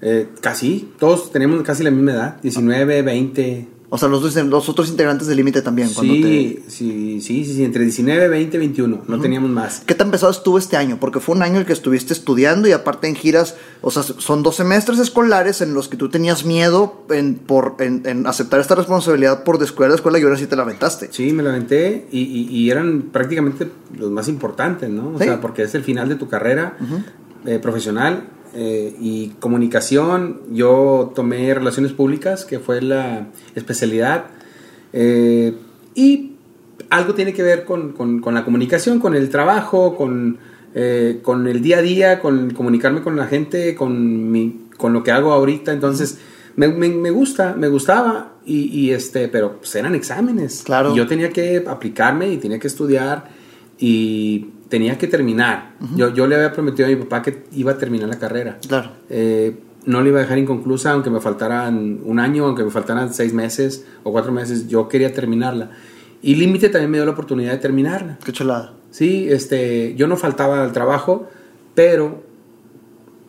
eh, casi. Todos teníamos casi la misma edad. 19, 20. O sea, los, dos- los otros integrantes del límite también. Cuando Sí, te... sí, sí, sí, sí, entre 19, 20, 21. No teníamos más. ¿Qué tan pesado estuvo este año? Porque fue un año en el que estuviste estudiando y aparte en giras, o sea, son dos semestres escolares en los que tú tenías miedo en, por, en, en aceptar esta responsabilidad por descuidar la escuela y ahora sí te la aventaste. Sí, me la aventé y, y- y eran prácticamente los más importantes, ¿no? O Sí. sea, porque es el final de tu carrera eh, profesional eh, y comunicación. Yo tomé relaciones públicas, que fue la especialidad. eh, y algo tiene que ver con, con- con la comunicación, con el trabajo, con, eh, con el día a día, con comunicarme con la gente, con, mi, con lo que hago ahorita. Entonces, me, me- me gusta, me gustaba, y, y, este, pero pues, eran exámenes. Claro. Y yo tenía que aplicarme y tenía que estudiar y tenía que terminar. yo, yo le había prometido a mi papá que iba a terminar la carrera. Claro. Eh, no le iba a dejar inconclusa, aunque me faltaran un año, aunque me faltaran seis meses o cuatro meses, yo quería terminarla. Y Límite también me dio la oportunidad de terminarla. Qué chulada. Sí, este, yo no faltaba al trabajo, pero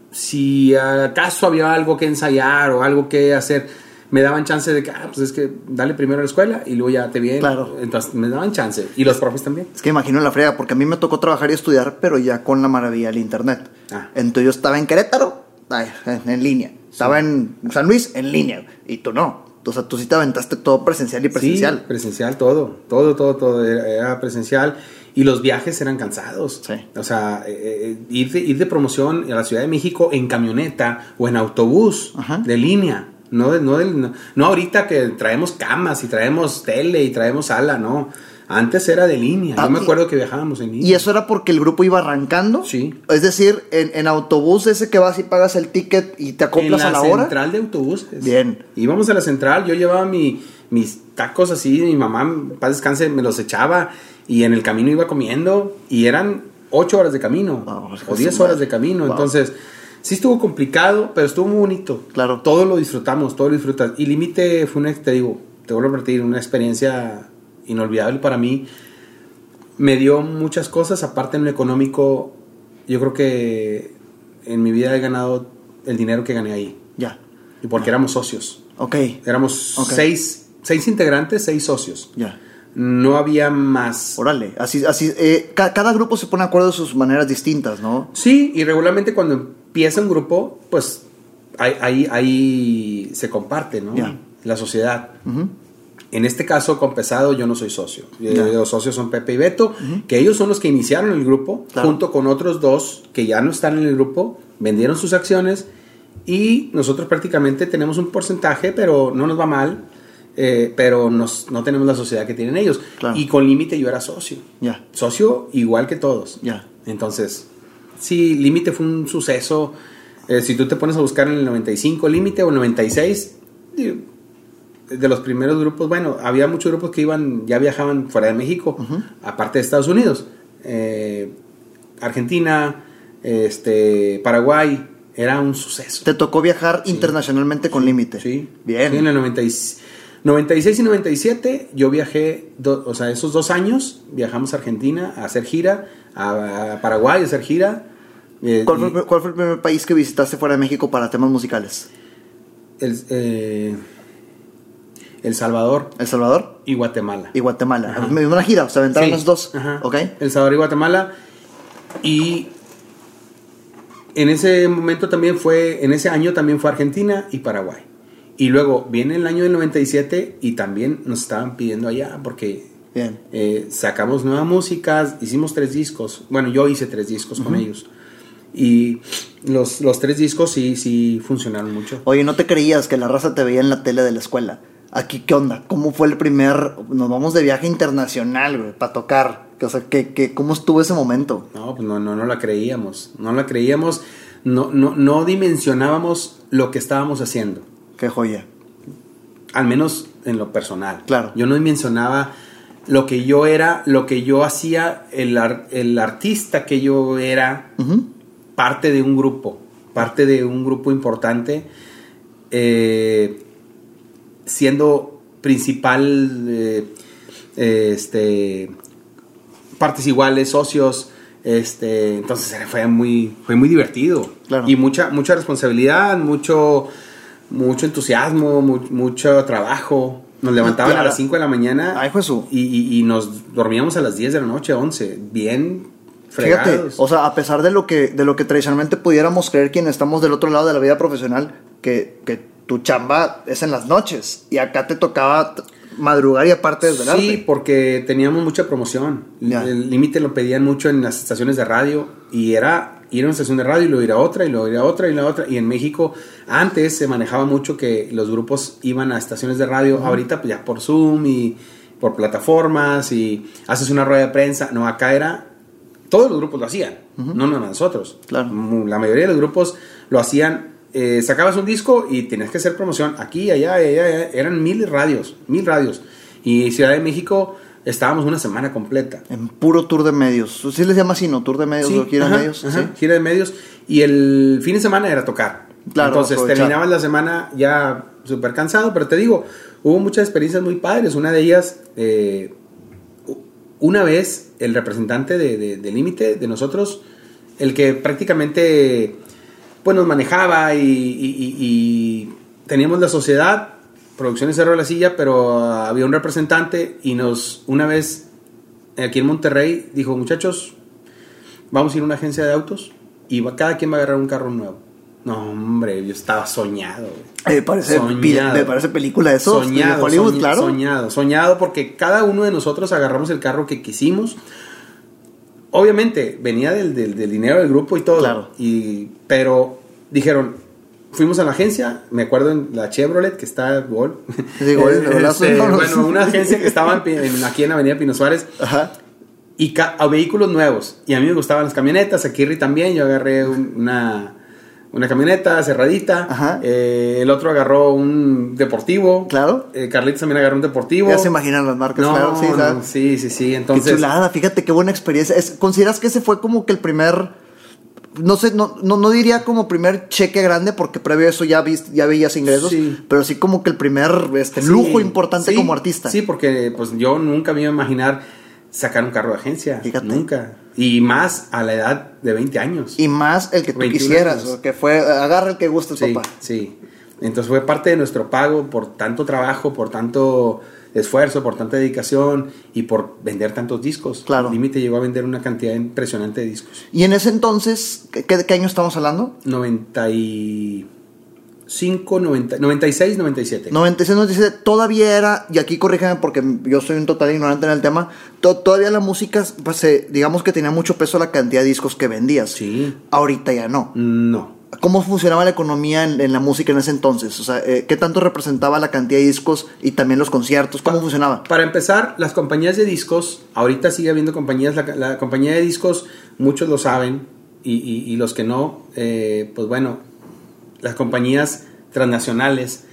si acaso había algo que ensayar o algo que hacer, me daban chance de que, ah, pues es que dale primero a la escuela y luego ya te viene. Claro. Entonces me daban chance. Y los profes también. Es que imagino la frega, porque a mí me tocó trabajar y estudiar, pero ya con la maravilla del internet. Ah. Entonces yo estaba en Querétaro, en, línea. Estaba en San Luis, en línea. Y tú no. O sea, tú sí te aventaste todo presencial y presencial. Sí, presencial, todo, todo, todo, todo, era, presencial. y los viajes eran cansados. Sí. O sea, eh, eh, ir, de, ir de promoción a la Ciudad de México en camioneta o en autobús Ajá. de línea. No, de- no, no, no ahorita que traemos camas y traemos tele y traemos sala, no. Antes era de línea. Ah, Yo me y- acuerdo que viajábamos en línea. ¿Y eso era porque el grupo iba arrancando? Sí. Es decir, en, en autobús ese que vas y pagas el ticket y te acoplas en a la la hora. central de autobuses. Bien. Íbamos a la central, yo llevaba mi, mis tacos así, mi mamá, paz descanse, me los echaba y en el camino iba comiendo y eran ocho horas de camino Wow, que o diez su madre. horas de camino. Wow. Entonces, sí estuvo complicado, pero estuvo muy bonito. Claro. Todo lo disfrutamos, todo lo disfrutas. Y Límite fue una, te digo, te vuelvo a repetir, una experiencia inolvidable para mí. Me dio muchas cosas, aparte en lo económico, yo creo que en mi vida he ganado el dinero que gané ahí. Ya. Y porque éramos socios. Ok. Éramos Ok. seis, seis integrantes, seis socios. Ya. No había más. Órale. Así, así, eh, ca- cada grupo se pone de acuerdo de sus maneras distintas, ¿no? Sí, y regularmente cuando empieza un grupo, pues ahí, ahí, ahí se comparte, ¿no? La sociedad. En este caso, con Pesado, yo no soy socio. Ya. Los socios son Pepe y Beto, que ellos son los que iniciaron el grupo, Claro. junto con otros dos que ya no están en el grupo, vendieron sus acciones y nosotros prácticamente tenemos un porcentaje, pero no nos va mal, eh, pero nos- no tenemos la sociedad que tienen ellos. Claro. Y con Límite yo era socio. Socio igual que todos. Ya. Entonces, sí, Límite fue un suceso. Eh, si tú te pones a buscar en el 95 Límite o el 96, digo, de los primeros grupos, bueno, había muchos grupos que iban, ya viajaban fuera de México, aparte de Estados Unidos. Eh, Argentina, este, Paraguay, era un suceso. Te tocó viajar internacionalmente con límite. Sí. Bien. Sí, en el 90 y- 96 y 97 yo viajé, do- o sea, esos dos años viajamos a Argentina a hacer gira, a, a Paraguay a hacer gira. eh, ¿Cuál, y fue, cuál fue el primer país que visitaste fuera de México para temas musicales? el, eh, El Salvador ¿El Salvador? y Guatemala. Y Guatemala. Ajá. Me dio una gira, o sea, aventaron Sí, los dos. ajá. ¿Ok? El Salvador y Guatemala. Y en ese momento también fue, en ese año también fue Argentina y Paraguay. Y luego viene el año del 97 y también nos estaban pidiendo allá porque Bien. eh, sacamos nuevas músicas, hicimos tres discos. Bueno, yo hice tres discos con ellos. Y los, los tres discos sí, sí funcionaron mucho. Oye, ¿no te creías que la raza te veía en la tele de la escuela? Aquí, ¿qué onda? ¿Cómo fue el primer... Nos vamos de viaje internacional, güey, para tocar. O sea, ¿qué, qué, ¿cómo estuvo ese momento? No, pues no, no, no la creíamos. No la creíamos. No, no, no dimensionábamos lo que estábamos haciendo. Qué joya. Al menos en lo personal. Claro. Yo no dimensionaba lo que yo era, lo que yo hacía, el, ar- el artista que yo era, parte de un grupo, parte de un grupo importante, eh, siendo principal, eh, este, partes iguales, socios. Este, entonces fue muy, fue muy divertido. Claro. Y mucha, mucha responsabilidad, mucho, mucho entusiasmo, mu- mucho trabajo. Nos levantaban Claro. a las 5 de la mañana Ay, Jesús. y, y- y nos dormíamos a las 10 de la noche, 11. Bien Fíjate, fregados. o sea, a pesar de lo que de lo que tradicionalmente pudiéramos creer quienes estamos del otro lado de la vida profesional, que, que tu chamba es en las noches y acá te tocaba madrugar y aparte desvelarte. Sí, porque teníamos mucha promoción. El límite lo pedían mucho en las estaciones de radio y era ir a una estación de radio y luego ir a otra y luego ir a otra y la otra. Y en México antes se manejaba mucho que los grupos iban a estaciones de radio. Ahorita pues ya por Zoom y por plataformas y haces una rueda de prensa. No, acá era... Todos los grupos lo hacían, no, no nosotros. Claro. La mayoría de los grupos lo hacían. Eh, sacabas un disco y tenías que hacer promoción aquí, allá, allá, allá. Eran mil radios, mil radios. Y Ciudad de México estábamos una semana completa. En puro tour de medios. ¿Sí les llama así, no? Tour de medios o gira de ajá, medios. ajá, Sí. gira de medios. Y el fin de semana era tocar. Claro, Entonces terminabas la semana ya súper cansado, pero te digo, hubo muchas experiencias muy padres. Una de ellas, eh, una vez el representante de, de, de Límite, de nosotros, el que prácticamente pues nos manejaba y, y- y- y teníamos la sociedad, Producciones Cerro de la Silla, pero ah, había un representante y nos, una vez aquí en Monterrey, dijo, muchachos, vamos a ir a una agencia de autos y va- cada quien va a agarrar un carro nuevo. No, hombre, yo estaba soñado. parece, me parece película de eso. Soñado, de Hollywood, soñ- claro. Soñado, soñado, porque cada uno de nosotros agarramos el carro que quisimos. obviamente venía del, del- del dinero del grupo y todo. Claro. Y, pero dijeron, fuimos a la agencia, me acuerdo en la Chevrolet que está Gol. Sí, Gol, Este, son- bueno, una agencia que estaba en aquí en Avenida Pino Suárez Ajá. y a vehículos nuevos. Y a mí me gustaban las camionetas. A Kirry también. Yo agarré un- una, una camioneta cerradita. Ajá. Eh, el otro agarró un deportivo. Claro. Eh, Carlitos también agarró un deportivo. Ya se imaginan las marcas, No, claro. Sí, sí, sí. Qué Entonces, chulada, fíjate qué buena experiencia. Es- ¿Consideras que ese fue como que el primer... No sé, no, no, no diría como primer cheque grande porque previo a eso ya, vis- ya veías ingresos, Sí. pero sí como que el primer este, sí, lujo importante sí, como artista. Sí, porque pues yo nunca me iba a imaginar sacar un carro de agencia. Fíjate. Nunca. Y más a la edad de 20 años. Y más el que tú 21 quisieras, o que fue, agarra el que guste, Sí, papá. sí. Entonces fue parte de nuestro pago por tanto trabajo, por tanto esfuerzo, por tanta dedicación y por vender tantos discos. Claro. Límite llegó a vender una cantidad impresionante de discos. Y en ese entonces, ¿qué, qué- año estamos hablando? 95, 90, 96, 97. 96 nos dice, todavía era, y aquí corrígeme porque yo soy un total ignorante en el tema, to- todavía la música, pues digamos que tenía mucho peso la cantidad de discos que vendías. Sí. Ahorita ya no. No. ¿Cómo funcionaba la economía en, en la música en ese entonces? O sea, eh, ¿qué tanto representaba la cantidad de discos y también los conciertos? ¿Cómo funcionaba? Para empezar, las compañías de discos, ahorita sigue habiendo compañías, la, la compañía de discos, muchos lo saben, y, y- y los que no, eh, pues bueno, las compañías transnacionales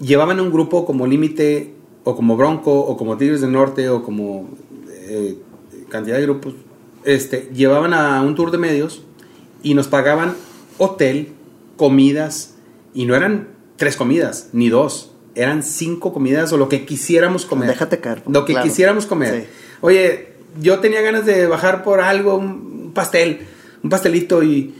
llevaban un grupo como Límite, o como Bronco, o como Tigres del Norte, o como eh, cantidad de grupos, este, llevaban a un tour de medios y nos pagaban hotel, comidas, y no eran tres comidas, ni dos, eran cinco comidas o lo que quisiéramos comer. Déjate caer. Lo que claro. quisiéramos comer. Sí. Oye, yo tenía ganas de bajar por algo, un pastel, un pastelito y,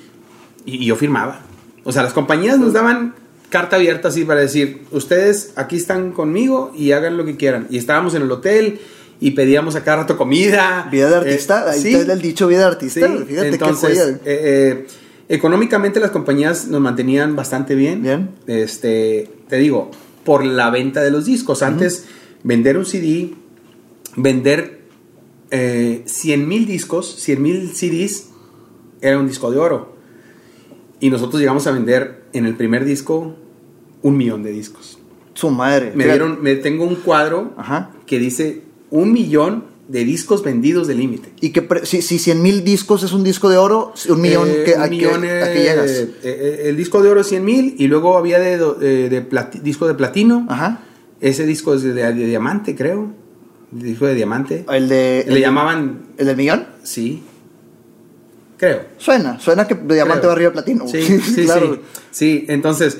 y- y yo firmaba. O sea, las compañías nos daban carta abierta así para decir, ustedes aquí están conmigo y hagan lo que quieran. Y estábamos en el hotel y pedíamos a cada rato comida. Vida de artista, Eh, ahí sí, está el dicho vida de artista. sí. Fíjate Entonces, qué eh, eh, económicamente las compañías nos mantenían bastante bien. Bien. Este, te digo, por la venta de los discos. Antes, vender un CD, vender eh, 100 mil discos, 100 mil CDs, era un disco de oro. Y nosotros llegamos a vender en el primer disco un millón de discos. Su madre. Me dieron, me tengo un cuadro Ajá. que dice un millón de discos vendidos de límite. Y que si, si 100 mil discos es un disco de oro, un millón, Eh, que, un a, millón, que, a eh, que llegas. eh, el disco de oro es 100 mil y luego había de, eh, de plati- disco de platino. Ajá. Ese disco es de, de diamante, creo. Disco de diamante. El de. Le el- llamaban, ¿El del millón? sí, creo. Suena, suena que de diamante Creo. va arriba de platino. Sí, sí, sí. claro. Sí, entonces,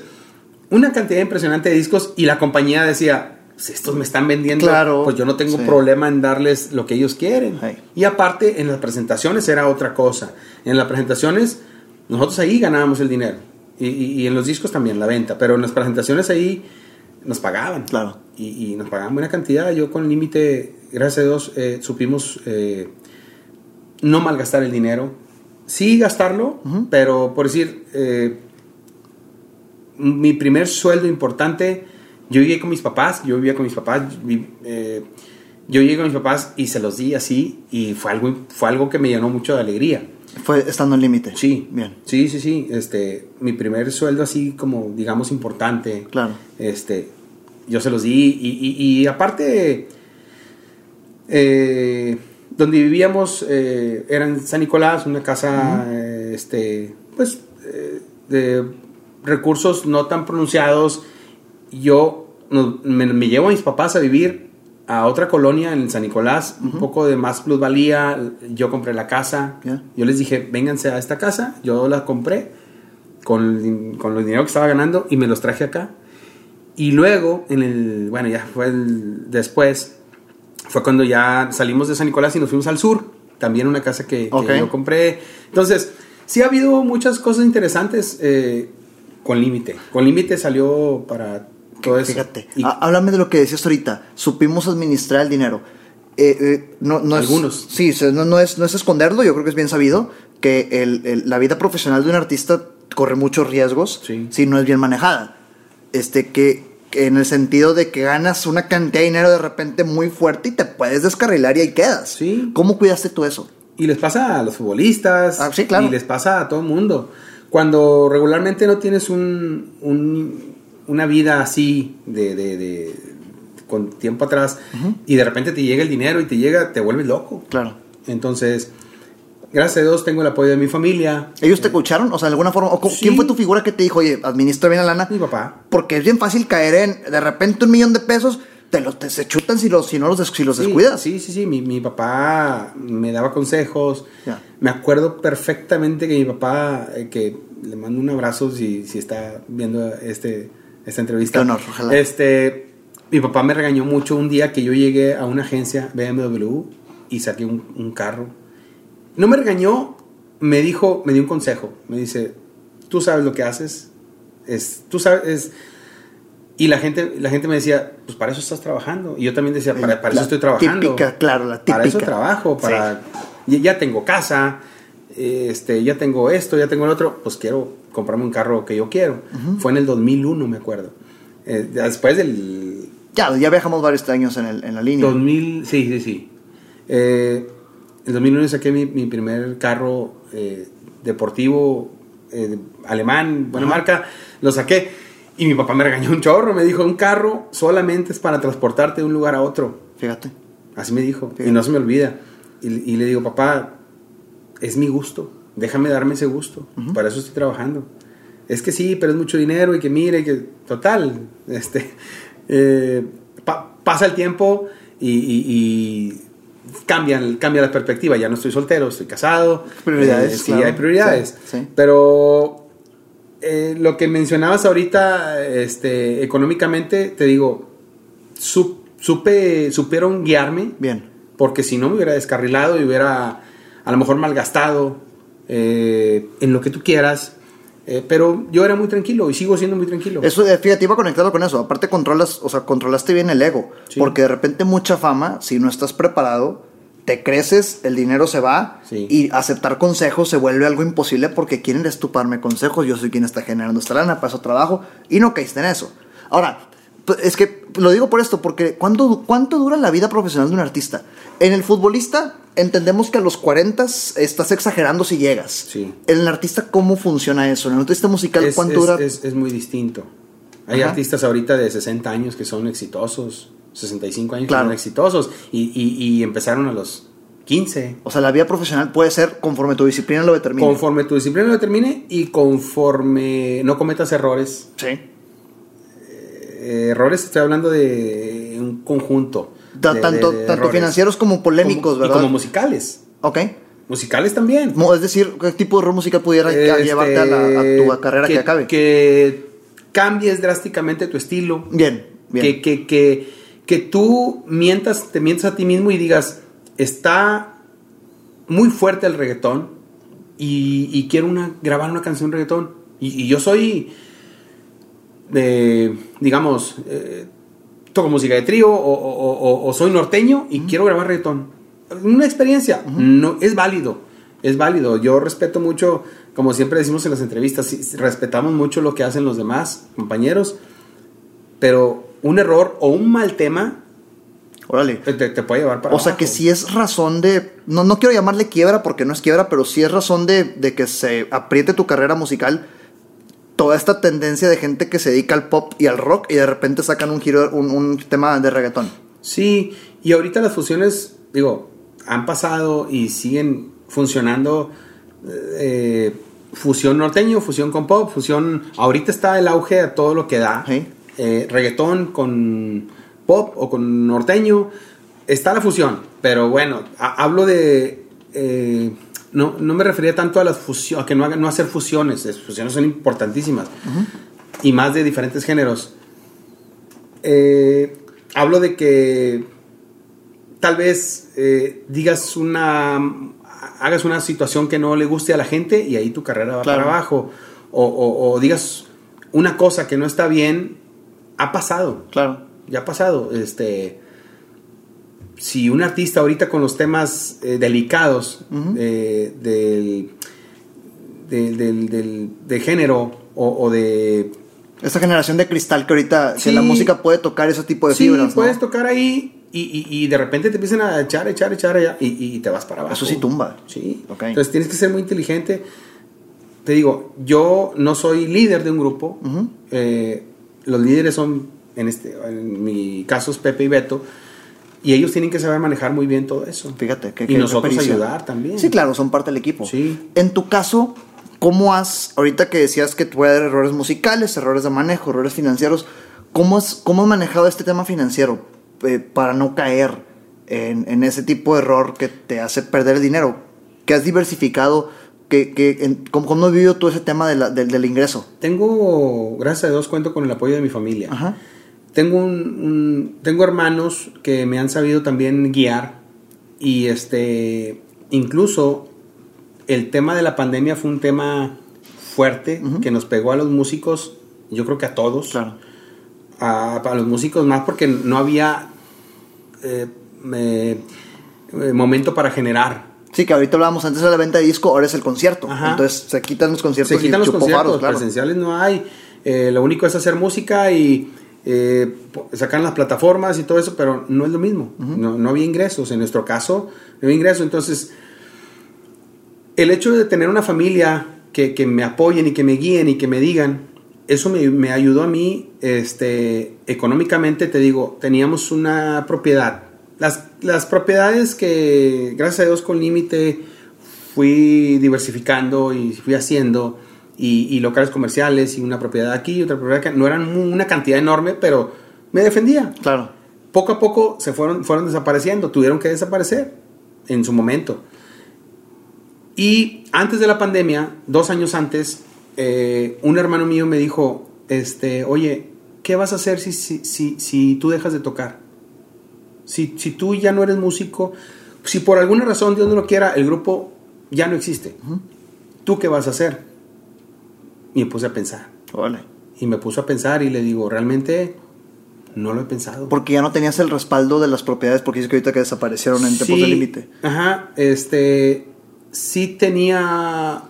una cantidad impresionante de discos y la compañía decía, pues estos me están vendiendo, Claro, pues yo no tengo sí. problema en darles lo que ellos quieren. Hey. Y aparte, en las presentaciones era otra cosa. En las presentaciones, nosotros ahí ganábamos el dinero. Y, y- y en los discos también, la venta. Pero en las presentaciones ahí nos pagaban. Claro. Y, y nos pagaban buena cantidad. Yo con límite, gracias a Dios, eh, supimos eh, no malgastar el dinero. Sí gastarlo, Ujú. pero por decir, eh, mi primer sueldo importante, yo llegué con mis papás, yo vivía con mis papás, eh, yo llegué con mis papás y se los di así y fue algo, fue algo que me llenó mucho de alegría. Fue estando en límite. Sí, Bien. Sí, sí, sí. Este, mi primer sueldo así como, digamos, importante. Claro. Este, yo se los di y, y- y aparte, eh, donde vivíamos eh, era en San Nicolás, una casa, este, pues, de recursos no tan pronunciados. Yo me, me llevo a mis papás a vivir a otra colonia en San Nicolás, un poco de más plusvalía. Yo compré la casa. Yo les dije, vénganse a esta casa. Yo la compré con, con los dinero que estaba ganando y me los traje acá. Y luego, en el, bueno, ya fue el, después, fue cuando ya salimos de San Nicolás y nos fuimos al sur. También una casa que, que Ok. yo compré. Entonces, sí ha habido muchas cosas interesantes eh, con límite. Con límite salió para todo eso. Fíjate. Y- Há- Háblame de lo que decías ahorita. Supimos administrar el dinero. Eh, eh, no, no es- Algunos. sí, se- no, no es, no es esconderlo. Yo creo que es bien sabido que el- el- la vida profesional de un artista corre muchos riesgos Sí. si no es bien manejada. Este, que, que en el sentido de que ganas una cantidad de dinero de repente muy fuerte y te puedes descarrilar y ahí quedas. Sí. ¿Cómo cuidaste tú eso? Y les pasa a los futbolistas. Ah, sí, claro. Y les pasa a todo el mundo. Cuando regularmente no tienes un, un- una vida así de, de- de- con tiempo atrás y de repente te llega el dinero y te llega, te vuelves loco. Claro. Entonces, gracias a Dios tengo el apoyo de mi familia. ¿Ellos te escucharon? O sea, de alguna forma. o co- Sí. ¿Quién fue tu figura que te dijo, oye, administra bien la lana? Mi papá. Porque es bien fácil caer en, de repente, un millón de pesos, te los te se chutan si los, si no los, des- si los Sí, descuidas. Sí, sí, sí. Mi, mi papá me daba consejos. Me acuerdo perfectamente que mi papá, eh, que le mando un abrazo si, si está viendo este, esta entrevista. Qué honor, ojalá. Este, mi papá me regañó mucho un día que yo llegué a una agencia BMW y saqué un, un carro. No me regañó, me dijo, me dio un consejo. Me dice, tú sabes lo que haces. Es, tú sabes, es, y la gente, la gente me decía, pues para eso estás trabajando. Y yo también decía, para, para eso estoy trabajando. típica, claro, la Para eso típica. trabajo, para... Ya, ya tengo casa, este, ya tengo esto, ya tengo el otro, pues quiero comprarme un carro que yo quiero. Fue en el 2001, me acuerdo. Eh, después del Ya, ya viajamos varios años en, el- en la línea. 2000, sí, sí, sí. Eh, en 2001 saqué mi, mi primer carro eh, deportivo eh, alemán, buena marca, lo saqué y mi papá me regañó un chorro, me dijo, un carro solamente es para transportarte de un lugar a otro. Fíjate. Así me dijo, y no se me olvida. Y, y le digo, papá, es mi gusto, déjame darme ese gusto, para eso estoy trabajando. Es que sí, pero es mucho dinero y que mire, que total, este, eh, pa- pasa el tiempo y, y- y cambia, cambia la perspectiva. Ya no estoy soltero, estoy casado. Prioridades, eh, sí, claro. hay prioridades. Sí, sí. Pero eh, lo que mencionabas ahorita, este, económicamente, te digo, su- supe, supieron guiarme. Bien. Porque si no me hubiera descarrilado y hubiera a lo mejor malgastado eh, en lo que tú quieras. Eh, pero yo era muy tranquilo y sigo siendo muy tranquilo. Eso, eh, fíjate, iba conectado con eso. Aparte controlas, o sea, controlaste bien el ego. Sí. Porque de repente mucha fama, si no estás preparado, te creces, el dinero se va Sí. y aceptar consejos se vuelve algo imposible porque quieren estuparme consejos. Yo soy quien está generando esta lana, para eso trabajo y no caíste en eso. Ahora, es que lo digo por esto, porque ¿cuánto, ¿cuánto dura la vida profesional de un artista? En el futbolista entendemos que a los 40 estás exagerando si llegas. Sí. En el artista, ¿cómo funciona eso? En el artista musical, es, ¿cuánto es- dura? es- es muy distinto. Hay Ajá. artistas ahorita de 60 años que son exitosos, 65 años Claro. que son exitosos y, y- y empezaron a los 15. O sea, la vida profesional puede ser conforme tu disciplina lo determine. Conforme tu disciplina lo determine y conforme no cometas errores. sí. Eh, errores, estoy hablando de un conjunto. De- tanto de- financieros como polémicos, Como- ¿verdad? Y como musicales. ok. Musicales también. Es decir, ¿qué tipo de rock musical pudiera Este, llevarte a, la- a tu carrera que, acabe? Que cambies drásticamente tu estilo. bien, bien. Que, que, que, que tú mientas, te mientas a ti mismo y digas, está muy fuerte el reggaetón y, y quiero una, grabar una canción reggaetón. Y, y yo soy, de, digamos, eh, toco música de trío o, o- o- o soy norteño y quiero grabar reggaetón. Una experiencia, no, es válido, es válido. Yo respeto mucho, como siempre decimos en las entrevistas, respetamos mucho lo que hacen los demás compañeros, pero un error o un mal tema Órale. te, te puede llevar para O sea que si es razón de. No, no quiero llamarle quiebra porque no es quiebra, pero sí es razón de, de que se apriete tu carrera musical. Toda esta tendencia de gente que se dedica al pop y al rock y de repente sacan un giro, un, un tema de reggaetón. Sí, y ahorita las fusiones, digo, han pasado y siguen funcionando. eh, fusión norteño, fusión con pop, fusión. Ahorita está el auge a todo lo que da. Sí. Eh, reggaetón con pop o con norteño. Está la fusión, pero bueno, ha- hablo de. eh, no, no me refería tanto a las fusiones, a que no, hagan- no hacer fusiones. Las fusiones son importantísimas. Y más de diferentes géneros. Eh, hablo de que tal vez eh, digas una hagas una situación que no le guste a la gente y ahí tu carrera va Claro. para abajo o, o- o digas una cosa que no está bien ha pasado Claro. ya ha pasado este si un artista ahorita con los temas eh, delicados eh, del, del, del- del- de género o, o de Esta generación de cristal que ahorita, que Sí. la música puede tocar ese tipo de sí, fibras. ¿no? puedes tocar ahí Y, y, y de repente te empiezan a echar, echar, echar allá y, y te vas para abajo. Eso sí tumba. Sí. Entonces tienes que ser muy inteligente. Te digo, yo no soy líder de un grupo. Eh, los líderes son, en, este, en mi caso es Pepe y Beto. Y ellos tienen que saber manejar muy bien todo eso. Fíjate. Que, y que- nosotros qué ayudar también. Sí, claro, son parte del equipo. Sí. En tu caso, ¿cómo has, ahorita que decías que puede haber errores musicales, errores de manejo, errores financieros, ¿cómo has, cómo has manejado este tema financiero eh, para no caer en, en ese tipo de error que te hace perder el dinero? ¿Que has diversificado? que que en- ¿cómo, cómo has vivido tú ese tema de la- del- del ingreso? Tengo, gracias a Dios, cuento con el apoyo de mi familia. Ajá. Tengo, un, un- tengo hermanos que me han sabido también guiar y este incluso el tema de la pandemia fue un tema fuerte que nos pegó a los músicos, yo creo que a todos, Claro. a, a los músicos más porque no había eh, eh, momento para generar. Sí, que ahorita hablábamos antes de la venta de disco, ahora es el concierto. Ajá. Entonces se quitan los conciertos Se quitan y los conciertos, faros, claro. presenciales no hay. Eh, lo único es hacer música y eh, sacar las plataformas y todo eso, pero no es lo mismo. no, no había ingresos. En nuestro caso, no había ingresos. Entonces, el hecho de tener una familia que, que me apoyen y que me guíen y que me digan, eso me, me ayudó a mí este, económicamente. Te digo, teníamos una propiedad. Las, las propiedades que, gracias a Dios, con límite fui diversificando y fui haciendo. Y, y locales comerciales y una propiedad aquí y otra propiedad acá. No eran una cantidad enorme, pero me defendía Claro. poco a poco se fueron, fueron desapareciendo, tuvieron que desaparecer en su momento. Y antes de la pandemia, dos años antes, eh, un hermano mío me dijo, este, oye, ¿qué vas a hacer si, si, si, si tú dejas de tocar? Si, si tú ya no eres músico, si por alguna razón Dios no lo quiera, el grupo ya no existe. ¿Tú qué vas a hacer? Y me puse a pensar. Órale. Y me puso a pensar y le digo, realmente no lo he pensado. Porque ya no tenías el respaldo de las propiedades, porque dices que ahorita que desaparecieron en tiempos de límite. Ajá, este, sí tenía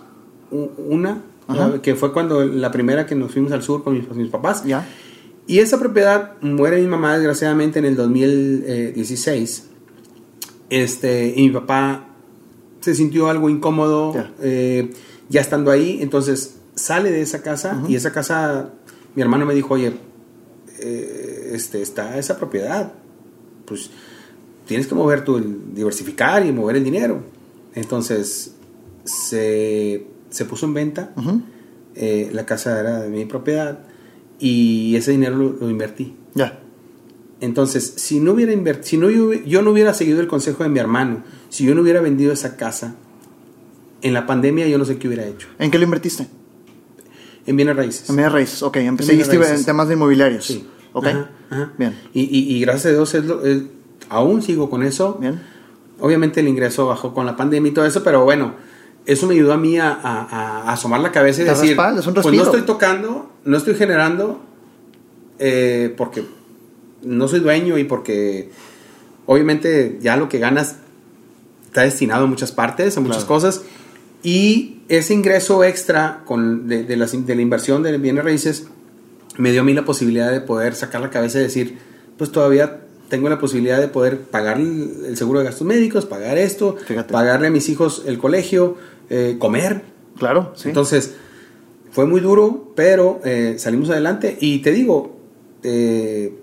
una, Ajá. que fue cuando la primera que nos fuimos al sur con mis, con mis papás. Ya. Y esa propiedad muere mi mamá desgraciadamente en el 2016. Este, y mi papá se sintió algo incómodo Ya. eh, ya estando ahí, entonces sale de esa casa y esa casa, mi hermano me dijo, oye, eh, este, está esa propiedad, pues tienes que mover tu, diversificar y mover el dinero. Entonces se, se puso en venta, eh, la casa era de mi propiedad y ese dinero lo, lo invertí. Ya. Entonces, si no hubiera si no yo, yo no hubiera seguido el consejo de mi hermano, si yo no hubiera vendido esa casa, en la pandemia yo no sé qué hubiera hecho. ¿En qué lo invertiste? En bienes raíces. En bienes raíces. Ok, seguiste raíces. en temas de inmobiliarios. Sí. Ok. Ajá, ajá. Bien. Y, y- y gracias a Dios es lo- es- aún sigo con eso. Bien. Obviamente el ingreso bajó con la pandemia y todo eso, pero bueno, eso me ayudó a mí a, a- a asomar la cabeza y Te decir, respalda, es un pues no estoy tocando, no estoy generando, eh, porque no soy dueño y porque obviamente ya lo que ganas está destinado a muchas partes, a muchas Claro. cosas, y ese ingreso extra con, de, de las- de la inversión de bienes raíces me dio a mí la posibilidad de poder sacar la cabeza y decir, pues todavía tengo la posibilidad de poder pagar el, seguro de gastos médicos, pagar esto, Fíjate. pagarle a mis hijos el colegio, eh, comer. Claro, sí. Entonces, fue muy duro, pero eh, salimos adelante y te digo, eh,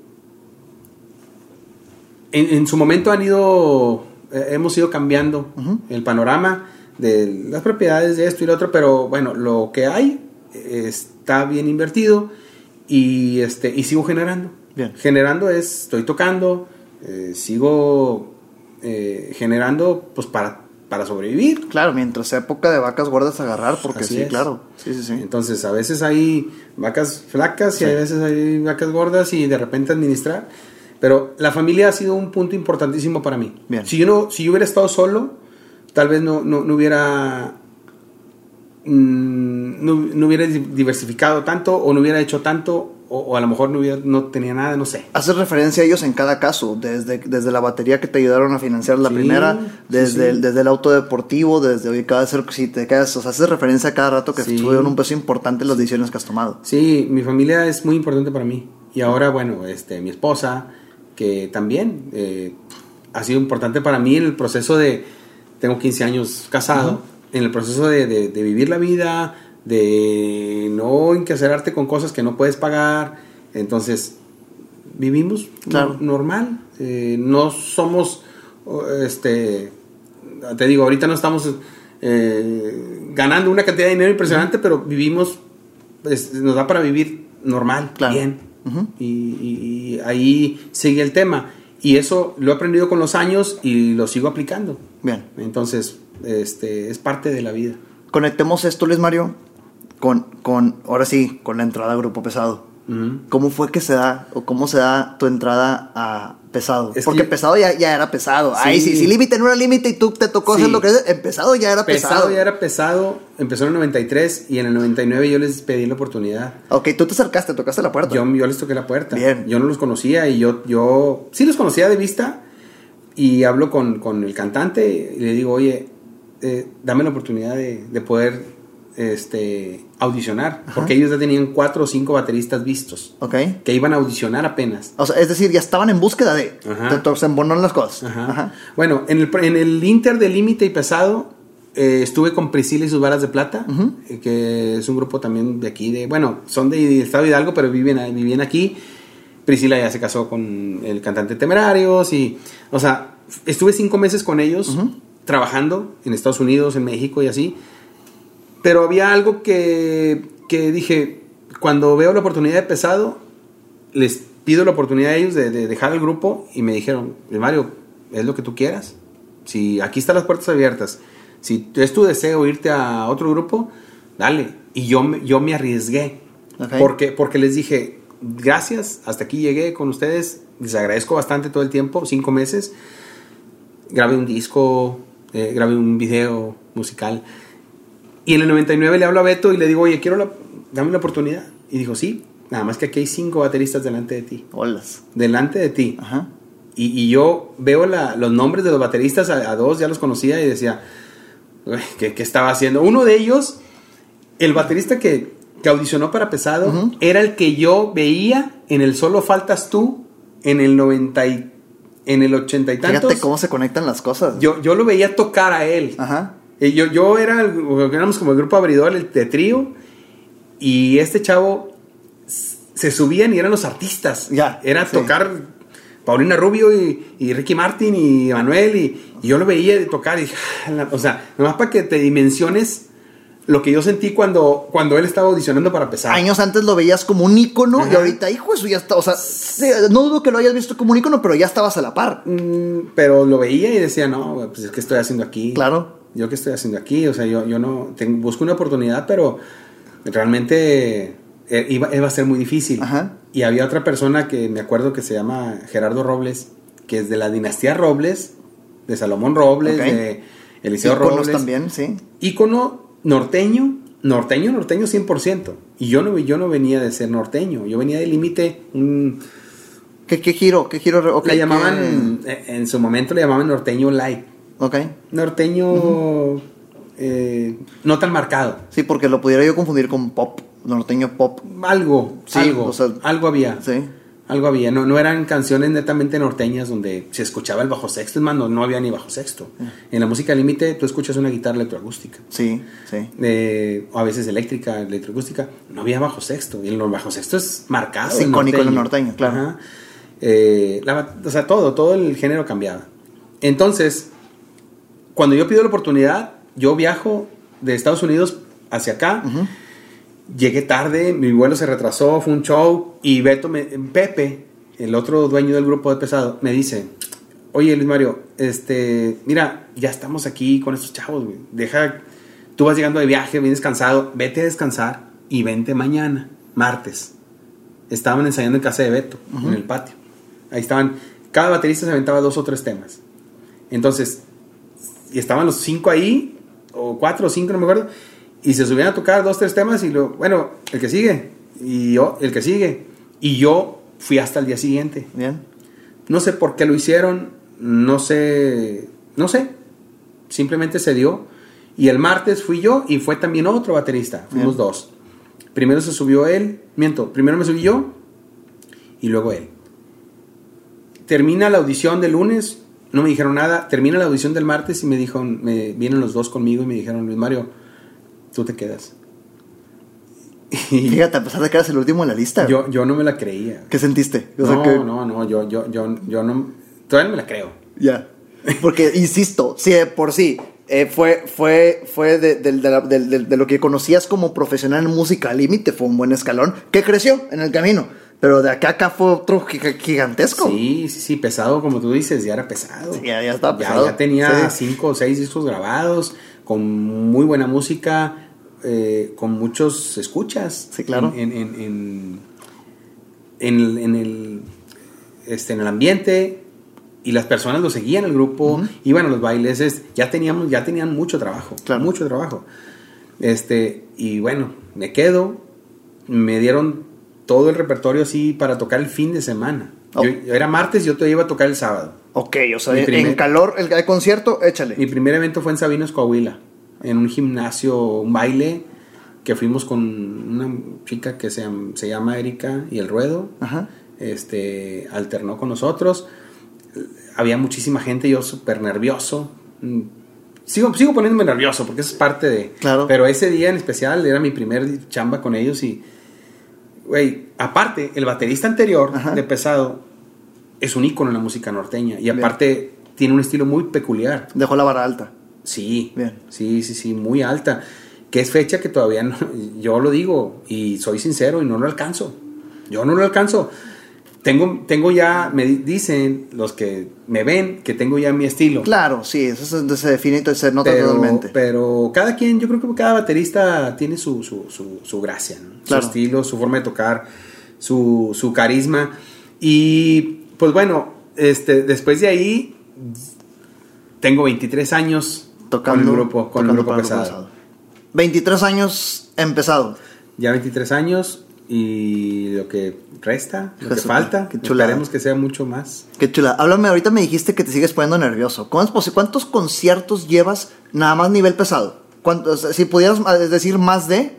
en, en su momento han ido, hemos ido cambiando el panorama de las propiedades de esto y lo otro, pero bueno, lo que hay eh, está bien invertido y, este, y sigo generando. Bien. Generando es, estoy tocando, eh, sigo eh, generando pues para, para sobrevivir. Claro, mientras sea época de vacas gordas agarrar, porque Así sí, es. claro. Sí, sí, sí. Entonces, a veces hay vacas flacas y a veces hay vacas gordas y de repente administrar. Pero la familia ha sido un punto importantísimo para mí. Bien. Si yo, no, si yo hubiera estado solo, tal vez no, no, no hubiera mm, no, no hubiera di- diversificado tanto o no hubiera hecho tanto o, o a lo mejor no, hubiera, no tenía nada, no sé. Haces referencia a ellos en cada caso, desde, desde la batería que te ayudaron a financiar la Sí, primera, desde, sí. El, desde el auto deportivo, desde hoy cada vez si te quedas, o sea, haces referencia a cada rato que tuvieron un peso importante en las decisiones que has tomado. Sí, mi familia es muy importante para mí. Y ahora, bueno, este, mi esposa, que también eh, ha sido importante para mí en el proceso de, tengo 15 años casado, en el proceso de, de- de vivir la vida, de no encarcelarte con cosas que no puedes pagar. Entonces, vivimos Claro. no- normal. Eh, no somos, este, te digo, ahorita no estamos eh, ganando una cantidad de dinero impresionante, pero vivimos, pues, nos da para vivir normal, Claro. bien. Ujú. y, y- y ahí sigue el tema. Y eso lo he aprendido con los años y lo sigo aplicando. Bien. Entonces, este, es parte de la vida. Conectemos esto, Luis Mario, con, con, ahora sí, con la entrada a Grupo Pesado. ¿Cómo fue que se da, o cómo se da tu entrada a Pesado? Es Porque que- pesado ya, ya era pesado. Sí. Ay, sí, si límite no era límite y tú te tocó hacer Sí. lo que es, en pesado ya era pesado. Pesado ya era pesado, empezó en el 93 y en el 99 yo les pedí la oportunidad. Ok, tú te acercaste, tocaste la puerta. Yo, yo les toqué la puerta. Bien. Yo no los conocía y yo, yo sí los conocía de vista y hablo con, con el cantante y le digo, oye, eh, dame la oportunidad de, de poder este, audicionar, porque ellos ya tenían cuatro o cinco bateristas vistos Ok. que iban a audicionar apenas. O sea, es decir, ya estaban en búsqueda de. Se embonaron las cosas. Ajá. Ajá. Bueno, en el, en el Inter de Límite y Pesado eh, estuve con Priscila y sus varas de plata, eh, que es un grupo también de aquí, de bueno, son de, de Estado Hidalgo, pero viven, vivían aquí. Priscila ya se casó con el cantante Temerarios y, o sea, estuve cinco meses con ellos trabajando en Estados Unidos, en México y así. Pero había algo que, que dije, cuando veo la oportunidad de pesado, les pido la oportunidad a ellos de, de dejar el grupo y me dijeron, Mario, es lo que tú quieras. Si aquí están las puertas abiertas, si es tu deseo irte a otro grupo, dale. Y yo, me- yo me arriesgué. Porque, porque les dije, gracias, hasta aquí llegué con ustedes, les agradezco bastante todo el tiempo, cinco meses. Grabé un disco, eh, grabé un video musical. Y en el 99 le hablo a Beto y le digo, oye, quiero la, dame la oportunidad. Y dijo, sí, nada más que aquí hay cinco bateristas delante de ti. Olas. Delante de ti. Ajá. Y, y yo veo la- los nombres de los bateristas, a, a dos ya los conocía y decía, "Uy, ¿qué, qué estaba haciendo? Uno de ellos, el baterista que, que audicionó para Pesado, Ujú. era el que yo veía en el Solo Faltas Tú, en el 90 y, en el 80 y tantos. Fíjate cómo se conectan las cosas. Yo, yo lo veía tocar a él. Ajá. Y yo, yo era, éramos como el grupo abridor el de trío, y este chavo se subían y eran los artistas. Ya, Era sí. tocar Paulina Rubio y, y Ricky Martin y Manuel, y, y yo lo veía de tocar, y "Ah, la-". o sea, nomás para que te dimensiones lo que yo sentí cuando, cuando él estaba audicionando para empezar. Años antes lo veías como un ícono y ahorita, hijo, eso ya está. O sea, no dudo que lo hayas visto como un ícono, pero ya estabas a la par. Mm, pero lo veía y decía, no, pues es que estoy haciendo aquí. Claro. Yo qué estoy haciendo aquí, o sea, yo, yo no tengo, busco una oportunidad, pero realmente eh, iba, iba a ser muy difícil. Ajá. Y había otra persona que me acuerdo que se llama Gerardo Robles, que es de la dinastía Robles, de Salomón Robles, de Eliseo Íconos Robles. también, sí. Ícono norteño, norteño, norteño 100%. Y yo no, yo no venía de ser norteño, yo venía del límite, un, ¿Qué, qué giro? ¿Qué giro? le llamaban, ¿qué? en su momento le llamaban norteño light. Ok. Norteño eh, no tan marcado. Sí, porque lo pudiera yo confundir con pop, norteño pop. Algo, Sí, algo, o sea, algo había. Sí. Algo había. No, no eran canciones netamente norteñas donde se escuchaba el bajo sexto. Es más, no, no había ni bajo sexto. En la música límite tú escuchas una guitarra electroacústica. Sí, sí. eh, o a veces eléctrica, electroacústica. No había bajo sexto. Y el bajo sexto es marcado. Es icónico en el norteño, claro. Ajá. Eh, la- o sea, todo, todo el género cambiaba. Entonces, cuando yo pido la oportunidad, yo viajo de Estados Unidos hacia acá. Llegué tarde, mi vuelo se retrasó, fue un show. Y Beto, me- Pepe, el otro dueño del grupo de pesado, me dice: Oye, Luis Mario, este, mira, ya estamos aquí con estos chavos, güey. Deja, tú vas llegando de viaje, vienes cansado, vete a descansar y vente mañana, martes. Estaban ensayando en casa de Beto, en el patio. Ahí estaban, cada baterista se aventaba dos o tres temas. Entonces, y estaban los cinco ahí, o cuatro o cinco, no me acuerdo, y se subían a tocar dos, tres temas y lo, bueno, el que sigue, y yo, el que sigue. Y yo fui hasta el día siguiente. Bien. No sé por qué lo hicieron, no sé, no sé, simplemente se dio. Y el martes fui yo y fue también otro baterista, fuimos Bien. dos. Primero se subió él, miento, primero me subí yo y luego él. termina la audición del lunes, no me dijeron nada. Termina la audición del martes y me dijo, me vienen los dos conmigo y me dijeron, Luis Mario, tú te quedas. Fíjate, a pesar de que eras el último en la lista. Yo, yo no me la creía. ¿Qué sentiste? no, no, no, yo, yo, yo, yo no, todavía no me la creo. Ya. Porque, insisto, sí, por sí, eh, fue, fue, fue de, de, de, de, lo que conocías como profesional en música límite, fue un buen escalón que creció en el camino. Pero de acá a acá fue otro gigantesco. Sí, sí, sí, pesado, como tú dices, ya era pesado. Sí, ya, ya estaba pesado. Ya, tenía cinco o seis discos grabados, con muy buena música, eh, con muchos escuchas. Sí, claro. En, en, en, en, en el, este, en el ambiente, y las personas lo seguían el grupo, iban a los bailes, es, ya teníamos, ya tenían mucho trabajo, claro. mucho trabajo. Este, y bueno, me quedo, me dieron todo el repertorio así para tocar el fin de semana. Oh. Yo, era martes, yo te iba a tocar el sábado. Ok, o sea, primer, en calor, el, el, concierto, échale. Mi primer evento fue en Sabinos, Coahuila, en un gimnasio, un baile, que fuimos con una chica que se, se llama Erika y el Ruedo. Ajá. Este, alternó con nosotros. Había muchísima gente, yo súper nervioso. Sigo, sigo poniéndome nervioso porque eso es parte de... Claro. Pero ese día en especial era mi primer chamba con ellos y güey, aparte, el baterista anterior Ajá. de Pesado es un ícono en la música norteña. Y aparte, Bien. tiene un estilo muy peculiar. Dejó la vara alta. Sí. Bien. Sí, sí, sí, muy alta. Que es fecha que todavía no. Yo lo digo y soy sincero y no lo alcanzo. Yo no lo alcanzo. Tengo, tengo ya, me dicen los que me ven que tengo ya mi estilo. Claro, sí, eso se define y se nota pero, totalmente. Pero cada quien, yo creo que cada baterista tiene su, su, su, su gracia, ¿no? claro. su estilo, su forma de tocar, su, su carisma. Y pues bueno, este, después de ahí, tengo 23 años tocando, con el grupo, con el grupo pesado. pesado. 23 años empezado. Ya 23 años y lo que resta, lo que falta, chulada. esperemos que sea mucho más. Qué chula. Háblame, ahorita me dijiste que te sigues poniendo nervioso. ¿Cuántos conciertos llevas nada más nivel pesado? ¿Cuántos, si pudieras decir más de...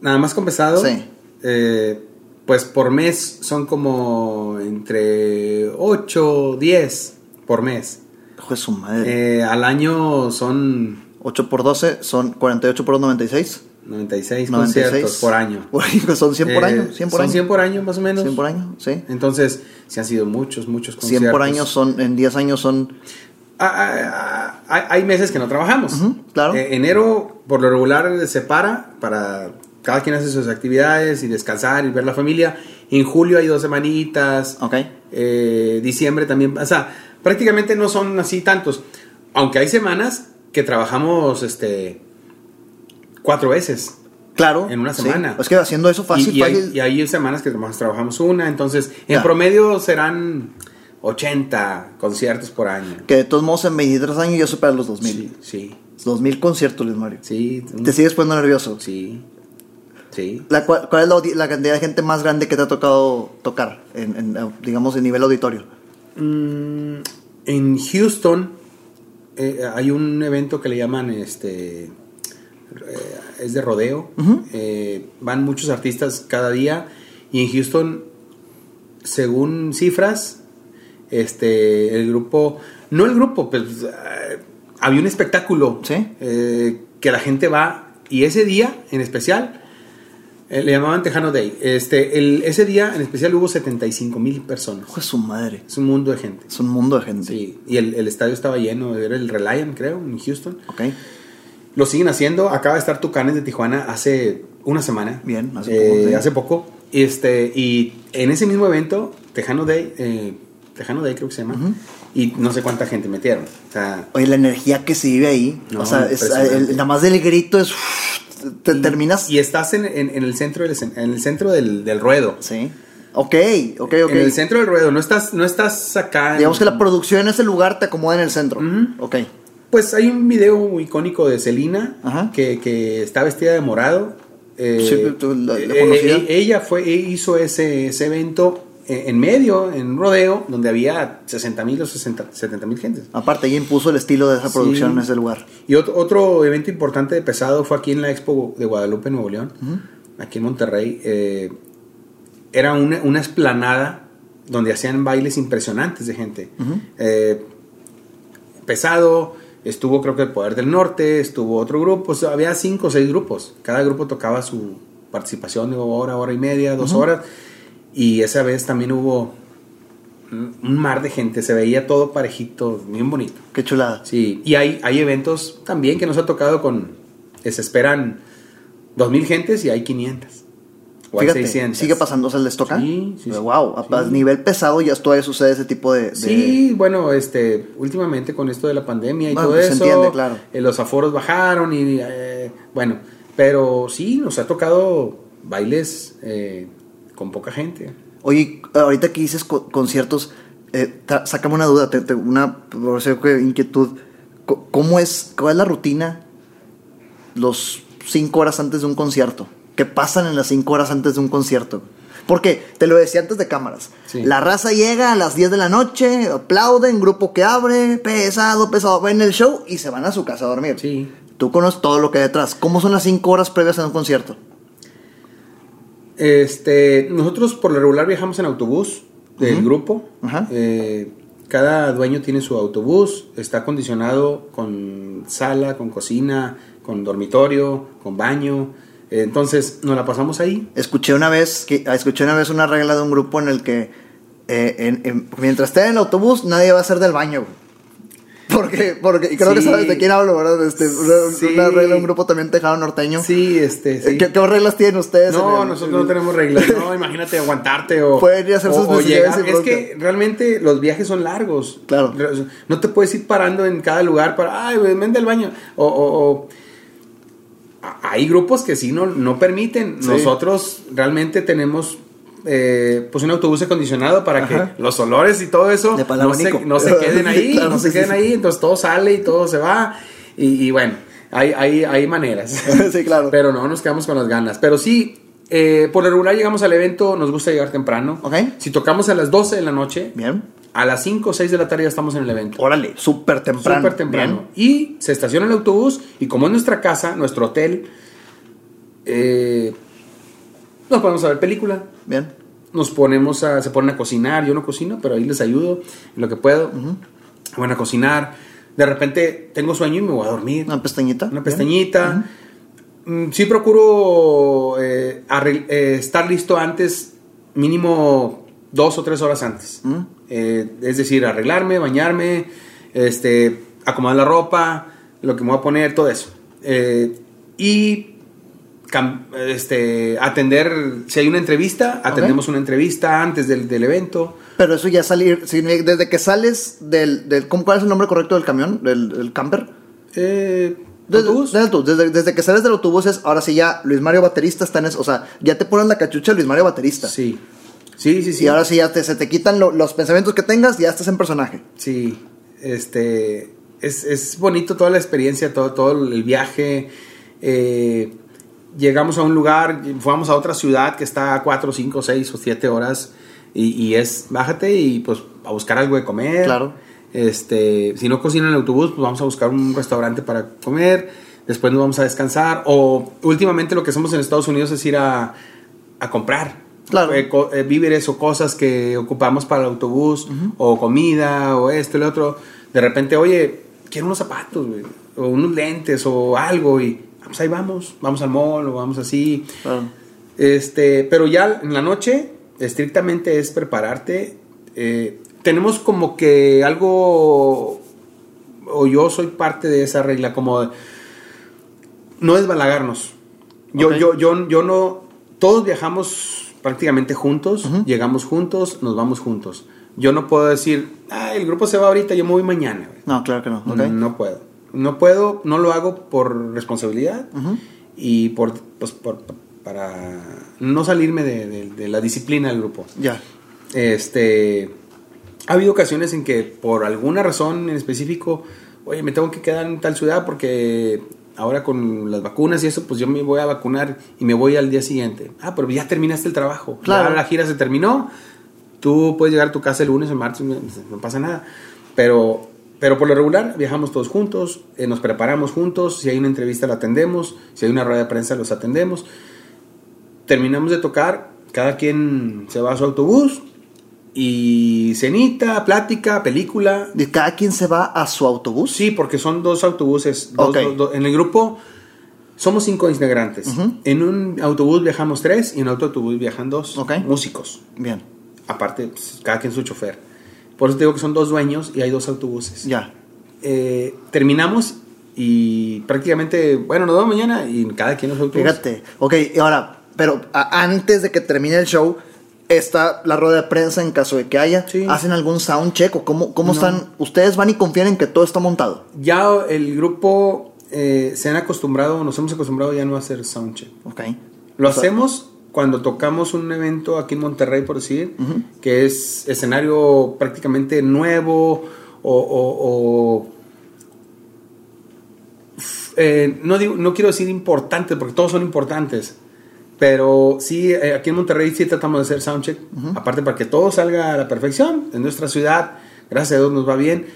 Nada más con pesado. Sí. Eh, pues por mes son como entre 8, 10 por mes. Hijo de su madre. Eh, al año son... 8 por 12 son 48 por 96. 96, 96 conciertos por año. son 100 por Eh, año. 100 por son año. 100 por año más o menos. 100 por año, sí. Entonces, sí han sido muchos, muchos conciertos. 100 por año son, en 10 años son... Ah, ah, ah, hay meses que no trabajamos. Uh -huh, claro. Eh, enero, por lo regular, se para para cada quien hace sus actividades y descansar y ver la familia. En julio hay dos semanitas. Ok. Eh, diciembre también. O sea, prácticamente no son así tantos. Aunque hay semanas que trabajamos este cuatro veces. Claro. En una semana. Sí. Es que haciendo eso fácil, y, y, fácil. Hay, y hay semanas que trabajamos una. Entonces, en ya. promedio serán 80 conciertos por año. Que de todos modos en 23 años ya supera los 2000. Sí, sí. 2000 conciertos, Luis Mario. Sí. ¿Te sigues poniendo nervioso? Sí. Sí. La, ¿Cuál, cuál es la, la, cantidad de gente más grande que te ha tocado tocar, en, en digamos, en nivel auditorio? Mm, en Houston eh, hay un evento que le llaman, este, eh, es de rodeo. Uh -huh. eh, van muchos artistas cada día y en Houston, según cifras, este, el grupo, no el grupo, pues eh, había un espectáculo ¿Sí? Eh, que la gente va y ese día en especial eh, le llamaban Tejano Day. Este, el, ese día en especial hubo 75 mil personas. Su madre. Es un mundo de gente. Es un mundo de gente. Sí, y el, el estadio estaba lleno, era el Reliant, creo, en Houston. Ok. Lo siguen haciendo. Acaba de estar Tucanes de Tijuana hace una semana. Bien, hace eh, poco. Sí. Hace poco. Este, y en ese mismo evento, Tejano Day, eh, Tejano Day creo que se llama, Uh -huh. y no sé cuánta gente metieron. O sea, Oye, la energía que se vive ahí, No, o sea, es, el, nada más del grito es... Te y- terminas... Y estás en, en- en el centro del, en el centro del, del ruedo. Sí. Ok, ok, ok. En el centro del ruedo, no estás, no estás acá. en- Digamos que la producción en ese lugar te acomoda en el centro. Ok. Pues hay un video muy icónico de Selena Ajá. que, que está vestida de morado. Eh, Sí, tú la- la eh, eh, ella fue, hizo ese, ese evento eh, en medio, en un rodeo, donde había 60 mil o 60, 70 mil gentes. Aparte, ella impuso el estilo de esa Sí. producción en ese lugar. Y otro, otro evento importante de pesado fue aquí en la Expo de Guadalupe, Nuevo León, aquí en Monterrey. eh, era una, una esplanada donde hacían bailes impresionantes de gente. Eh, pesado, estuvo creo que el Poder del Norte, estuvo otro grupo, había cinco o seis grupos, cada grupo tocaba su participación de hora, hora y media, dos horas, y esa vez también hubo un mar de gente, se veía todo parejito, bien bonito. Qué chulada. Sí, y hay, hay eventos también que nos ha tocado con, se esperan 2.000 gentes y hay 500. O Fíjate, 600. ¿Sigue pasando el toca? Sí, sí, Wow, a nivel pesado ya todavía sucede ese tipo de, Sí, bueno, este, últimamente con esto de la pandemia y todo pues, eso, se entiende, claro. Eh, los aforos bajaron y, eh, bueno, pero sí, nos ha tocado bailes eh, con poca gente. Oye, ahorita que dices conciertos, eh, sácame una duda, te, una inquietud. ¿Cómo es, cuál es la rutina los cinco horas antes de un concierto? ¿Qué pasan en las cinco horas antes de un concierto? Porque te lo decía antes de cámaras. La raza llega a las 10 de la noche, aplauden, grupo que abre, pesado, pesado, ven el show y se van a su casa a dormir. Sí. Tú conoces todo lo que hay detrás. ¿Cómo son las cinco horas previas a un concierto? Este, nosotros por lo regular viajamos en autobús del grupo. Eh, cada dueño tiene su autobús, está acondicionado con sala, con cocina, con dormitorio, con baño. Entonces nos la pasamos ahí. Escuché una vez que escuché una vez una regla de un grupo en el que eh, mientras esté en el autobús nadie va a ser del baño. Porque, porque, y creo que sabes de quién hablo, ¿verdad? Este, una, regla, un grupo también tejado norteño. Sí, este, sí. ¿Qué, reglas tienen ustedes? No, nosotros no tenemos reglas, no, imagínate aguantarte o... Pueden ir a hacer sus o llegar. Es que realmente los viajes son largos. Claro. No te puedes ir parando en cada lugar para, ay, vende el baño. O, o, hay grupos que sí no, no permiten. Nosotros realmente tenemos eh, pues un autobús acondicionado para que los olores y todo eso no se, no se, queden ahí, no se queden ahí, entonces todo sale y todo se va y, bueno, hay, hay, hay maneras. sí, claro. Pero no nos quedamos con las ganas. Pero sí, eh, por lo regular llegamos al evento, nos gusta llegar temprano. Okay. Si tocamos a las 12 de la noche, bien. A las 5 o 6 de la tarde ya estamos en el evento. Órale, súper temprano. Súper temprano. Y se estaciona el autobús y como es nuestra casa, nuestro hotel, eh, nos podemos a ver película. Bien. Nos ponemos a, se ponen a cocinar, yo no cocino, pero ahí les ayudo en lo que puedo. Van a cocinar. De repente tengo sueño y me voy a dormir. Una pestañita. Una pestañita. Mm, sí procuro eh, eh, estar listo antes, mínimo dos o tres horas antes. Eh, es decir, arreglarme, bañarme, este, acomodar la ropa, lo que me voy a poner, todo eso. y este, atender, si hay una entrevista, atendemos una entrevista antes del, evento. Pero eso ya salir, desde que sales del, del ¿cuál es el nombre correcto del camión, del, camper? Eh, desde, desde, que sales del autobús es, ahora sí ya, Luis Mario baterista está en eso, o sea, ya te pones la cachucha Luis Mario baterista. Sí. Sí, sí, sí. Y ahora sí ya te, se te quitan los pensamientos que tengas, ya estás en personaje. Sí, este, es, es bonito toda la experiencia, todo, todo el viaje. Eh, llegamos a un lugar, fuimos a otra ciudad que está a 4, 5, 6 o 7 horas y, es bájate y pues a buscar algo de comer. Claro. Este, si no cocina en el autobús, pues vamos a buscar un restaurante para comer, después nos vamos a descansar o últimamente lo que hacemos en Estados Unidos es ir a, a comprar. Claro. Eh, eh, víveres o cosas que ocupamos para el autobús o comida o esto y lo otro. De repente, oye, quiero unos zapatos, o unos lentes o algo y pues ahí vamos, vamos al mall o vamos así. Este, pero ya en la noche, estrictamente es prepararte. Eh, tenemos como que algo, o yo soy parte de esa regla, como no desbalagarnos. Yo, yo, yo, yo no, todos viajamos prácticamente juntos, llegamos juntos, nos vamos juntos. Yo no puedo decir, ah, el grupo se va ahorita, yo me voy mañana. No, claro que no. no puedo. No puedo, no lo hago por responsabilidad y por, pues, por, para no salirme de, la disciplina del grupo. Ya. Este, ha habido ocasiones en que por alguna razón en específico, oye, me tengo que quedar en tal ciudad porque ahora con las vacunas y eso, pues yo me voy a vacunar y me voy al día siguiente. Ah, pero ya terminaste el trabajo. Claro. la gira se terminó. Tú puedes llegar a tu casa el lunes o martes, no pasa nada. Pero pero por lo regular viajamos todos juntos, eh, nos preparamos juntos, si hay una entrevista la atendemos, si hay una rueda de prensa los atendemos. Terminamos de tocar, cada quien se va a su autobús y cenita, plática, película. ¿Y cada quien se va a su autobús? Sí, porque son dos autobuses. dos- Ok. dos- dos- en el grupo somos cinco integrantes. En un autobús viajamos tres y en otro autobús viajan dos Ok. músicos. Bien, Aparte, pues, cada quien su chofer. Por eso te digo que son dos dueños y hay dos autobuses. ya. Eh, terminamos y prácticamente, bueno, nos vemos mañana y cada quien en su autobús. Fíjate. Ok, y ahora, pero a- antes de que termine el show, está la rueda de prensa en caso de que haya. Sí. ¿Hacen algún sound check o cómo, cómo No. están? ¿Ustedes van y confían en que todo está montado? Ya el grupo eh, se han acostumbrado, nos hemos acostumbrado ya no a hacer soundcheck. Ok. Lo O sea, hacemos cuando tocamos un evento aquí en Monterrey, por decir, que es escenario prácticamente nuevo o... o- o- f- eh, no, digo- no quiero decir importante, porque todos son importantes, pero sí, eh, aquí en Monterrey sí tratamos de hacer soundcheck, aparte para que todo salga a la perfección en nuestra ciudad, gracias a Dios nos va bien.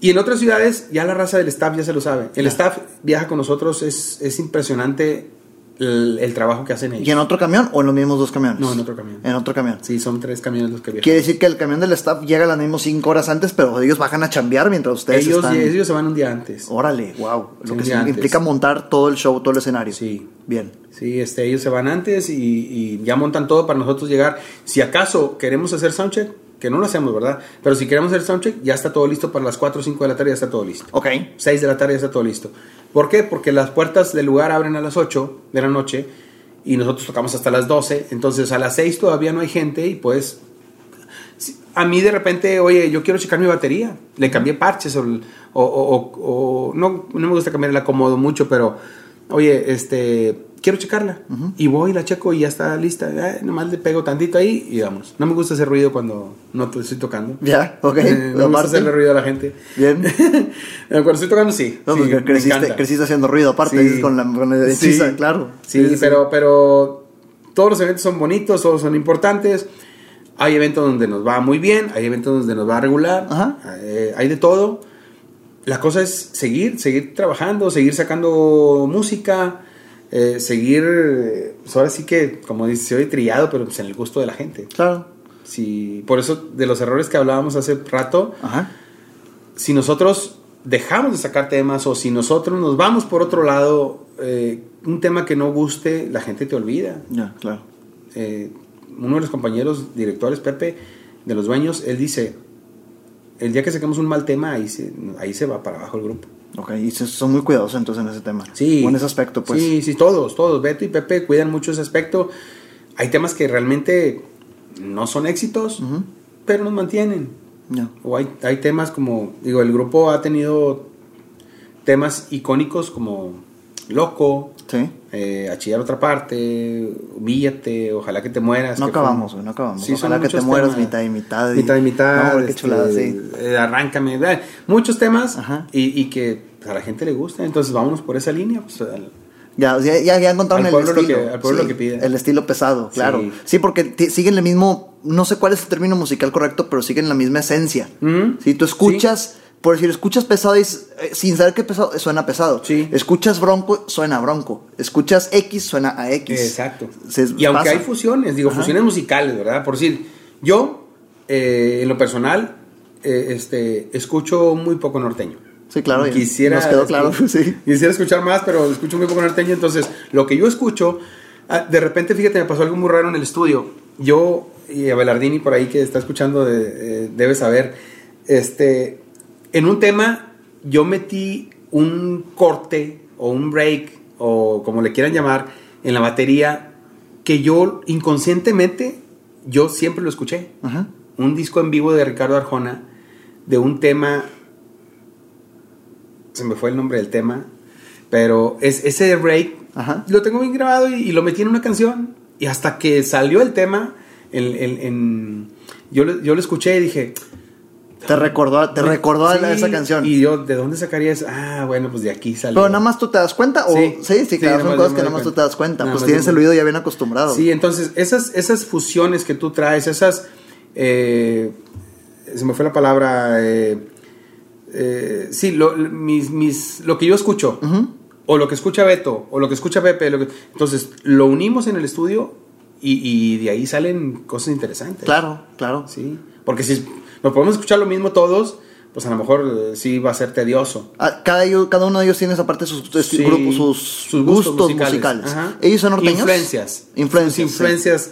Y en otras ciudades ya la raza del staff ya se lo sabe. El staff viaja con nosotros, es, es impresionante el, el trabajo que hacen ellos. ¿Y en otro camión o en los mismos dos camiones? No, en otro camión. En otro camión. Sí, son tres camiones los que viajan. Quiere decir que el camión del staff llega a las mismas cinco horas antes, pero ellos bajan a chambear mientras ustedes ellos, están... ellos se van un día antes. Órale, wow. Lo que antes. implica montar todo el show, todo el escenario. Sí. Bien. Sí, este, ellos se van antes y, y ya montan todo para nosotros llegar. Si acaso queremos hacer soundcheck, que no lo hacemos, ¿verdad? Pero si queremos hacer soundcheck, ya está todo listo para las 4 o 5 de la tarde, ya está todo listo. Ok. 6 de la tarde ya está todo listo. ¿Por qué? Porque las puertas del lugar abren a las 8 de la noche y nosotros tocamos hasta las 12. Entonces a las 6 todavía no hay gente y pues a mí de repente, oye, yo quiero checar mi batería. Le cambié parches o, o- o- no, no me gusta cambiarla acomodo mucho, pero oye, este, quiero checarla. Y voy, la checo y ya está lista. Eh, nomás le pego tantito ahí y vamos. No me gusta hacer ruido cuando no estoy tocando. Ya, ok. Eh, no me gusta hacerle ruido a la gente. Bien. Cuando estoy tocando, sí. No, sí, creciste, creciste haciendo ruido, aparte, Sí. con la, con la Sí. hechiza, claro. Sí, pero, pero todos los eventos son bonitos, todos son importantes. Hay eventos donde nos va muy bien, hay eventos donde nos va regular, Ajá. eh, hay de todo. La cosa es seguir, seguir trabajando, seguir sacando música, eh, seguir, pues ahora sí que, como dice, oye trillado, pero pues en el gusto de la gente. Claro. Sí, por eso de los errores que hablábamos hace rato, Ajá. si nosotros dejamos de sacar temas o si nosotros nos vamos por otro lado, eh, un tema que no guste, la gente te olvida. Ya, claro. Eh, uno de los compañeros directores, Pepe, de los dueños, él dice, el día que saquemos un mal tema, ahí se, ahí se va para abajo el grupo. Ok, y son muy cuidadosos entonces en ese tema. Sí. O en ese aspecto, pues. Sí, sí, todos, todos. Beto y Pepe cuidan mucho ese aspecto. Hay temas que realmente no son éxitos, pero nos mantienen. Ya. O hay, hay temas como, digo, el grupo ha tenido temas icónicos como Loco, Sí. Eh, A chillar otra parte, Humíllate, Ojalá que te mueras. No acabamos, güey, no acabamos. Sí, Ojalá que te mueras temas. mitad y mitad. y- Mitad y mitad. No, este, chulada, sí. eh, arráncame. eh, Muchos temas y, y que a la gente le gusta. Entonces vámonos por esa línea. Pues, al- Ya, ya, ya, encontraron el estilo. que- al pueblo Sí, lo que pide. El estilo pesado, claro. Sí. Sí, porque siguen el mismo, no sé cuál es el término musical correcto, pero siguen la misma esencia. Si tú escuchas, por decir, escuchas pesado y eh, sin saber qué pesado, suena pesado. Sí. Escuchas bronco, suena bronco. Escuchas X, suena a X. Exacto. Se- y aunque pasa. hay fusiones, digo, Ajá. fusiones musicales, ¿verdad? Por decir, yo, eh, en lo personal, eh, este, escucho muy poco norteño. Sí, claro. Quisiera, Nos quedó claro, sí. Quisiera escuchar más, pero escucho muy poco norteño. Entonces, lo que yo escucho, ah, de repente, fíjate, me pasó algo muy raro en el estudio. Yo, y Abelardini por ahí que está escuchando, de- eh, debe saber, este, en un tema, yo metí un corte o un break, o como le quieran llamar, en la batería, que yo inconscientemente, yo siempre lo escuché Ajá. un disco en vivo de Ricardo Arjona de un tema se me fue el nombre del tema pero es ese break Ajá. lo tengo bien grabado y, y lo metí en una canción y hasta que salió el tema en, en- en- yo, yo lo escuché y dije Te recordó, te recordó a esa canción. y yo de dónde sacaría eso ah bueno pues de aquí salió Pero nada más tú te das cuenta, o Sí. sí, sí, claro, son cosas que nada más tú te das cuenta. Nada pues tienes el oído ya bien acostumbrado. Sí, entonces esas, esas fusiones que tú traes, esas... eh, se me fue la palabra... eh, eh, sí, lo, mis, mis, lo que yo escucho, o lo que escucha Beto, o lo que escucha Pepe, lo que- entonces lo unimos en el estudio y, y de ahí salen cosas interesantes. Claro, claro. Sí, porque si nos podemos escuchar lo mismo todos, pues a lo mejor eh, sí va a ser tedioso. Ah, Cada, cada uno de ellos tiene aparte sus, sus Sí, grupos, sus, sus gustos, gustos musicales. musicales. ¿Ellos son norteños? Influencias. Influencias, influencias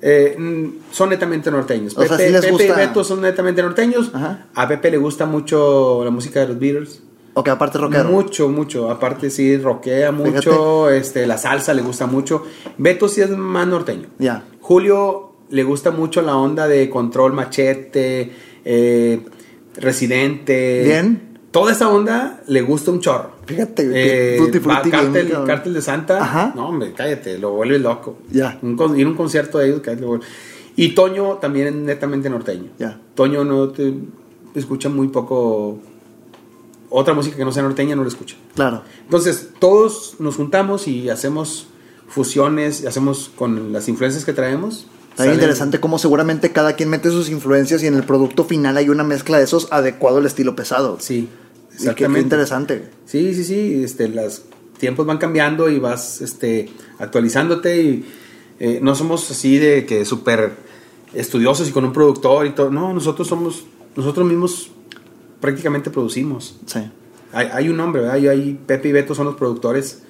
eh, mm, son netamente norteños. O sea, Pepe, sí Pepe gusta- y Beto son netamente norteños. Ajá. A Pepe le gusta mucho la música de los Beatles. Ok, aparte rockero. Mucho, mucho. Aparte sí, rockea mucho. Este, la salsa le gusta mucho. Beto sí es más norteño. Ya. Julio le gusta mucho la onda de control machete, eh, residente. Bien. Toda esa onda le gusta un chorro. Fíjate, Eh, va Cártel, bien, de Santa. Ajá. No, hombre, cállate, lo vuelve loco. Ya. Un, ir a un concierto de ellos, cállate, lo vuelve- Y Toño también es netamente norteño. Ya. Toño no te escucha muy poco. Otra música que no sea norteña no lo escucha. Claro. Entonces, todos nos juntamos y hacemos fusiones, y hacemos con las influencias que traemos. Está bien interesante cómo seguramente cada quien mete sus influencias y en el producto final hay una mezcla de esos adecuado al estilo pesado. Sí, qué- exactamente. interesante. Sí, sí, sí. Este, los tiempos van cambiando y vas este, actualizándote y eh, no somos así de que súper estudiosos y con un productor y todo. No, nosotros somos, nosotros mismos prácticamente producimos. Sí. Hay, hay un nombre, ¿verdad? Hay, hay- Pepe y Beto son los productores,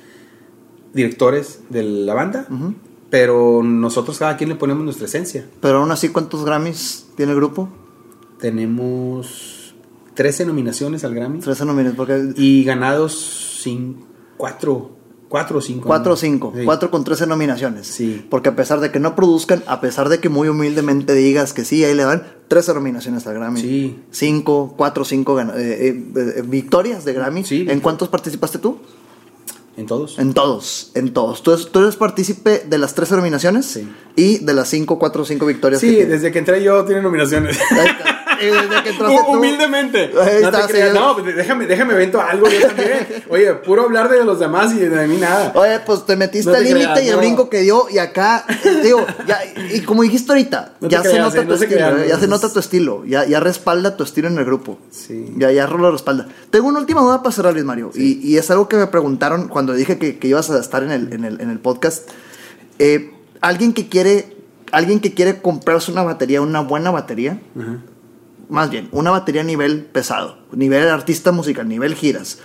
directores de la banda, Ujú. Pero nosotros cada quien le ponemos nuestra esencia. Pero aún así, ¿cuántos Grammys tiene el grupo? Tenemos 13 nominaciones al Grammy 13 nominaciones, porque y ganados sin, cuatro, cuatro o cinco. 4 ¿no? o 5, Sí. 4 con 13 nominaciones. Sí. Porque a pesar de que no produzcan, a pesar de que muy humildemente digas que sí, ahí le dan 13 nominaciones al Grammy. Sí. 5, 4 o 5 victorias de Grammy. Sí. ¿En cuántos participaste tú? En todos. En todos, en todos. ¿Tú, eres- tú eres partícipe de las 13 nominaciones? Sí. Y de las 5, 4 o 5 victorias Sí, que desde que entré yo tiene nominaciones. Ahí está. Y desde que entraste tú- Humildemente. Ahí no está, te creas. sí. No, déjame, déjame evento algo yo también. Oye, puro hablar de los demás y de mí nada. Oye, pues te metiste No al límite y el brinco que dio y acá, eh, digo, ya, y como dijiste ahorita, No ya se creas, nota eh, tu se estilo, ya se nota tu estilo, ya, respalda tu estilo en el grupo. Sí. Ya, ya lo respalda. Tengo una última duda para cerrar, Luis Mario, y, y es algo que me preguntaron cuando dije que, que ibas a estar en el, en el, en el podcast. Eh, alguien que quiere, alguien que quiere comprarse una batería, una buena batería, Ajá. Más bien, una batería a nivel pesado, nivel artista musical, nivel giras.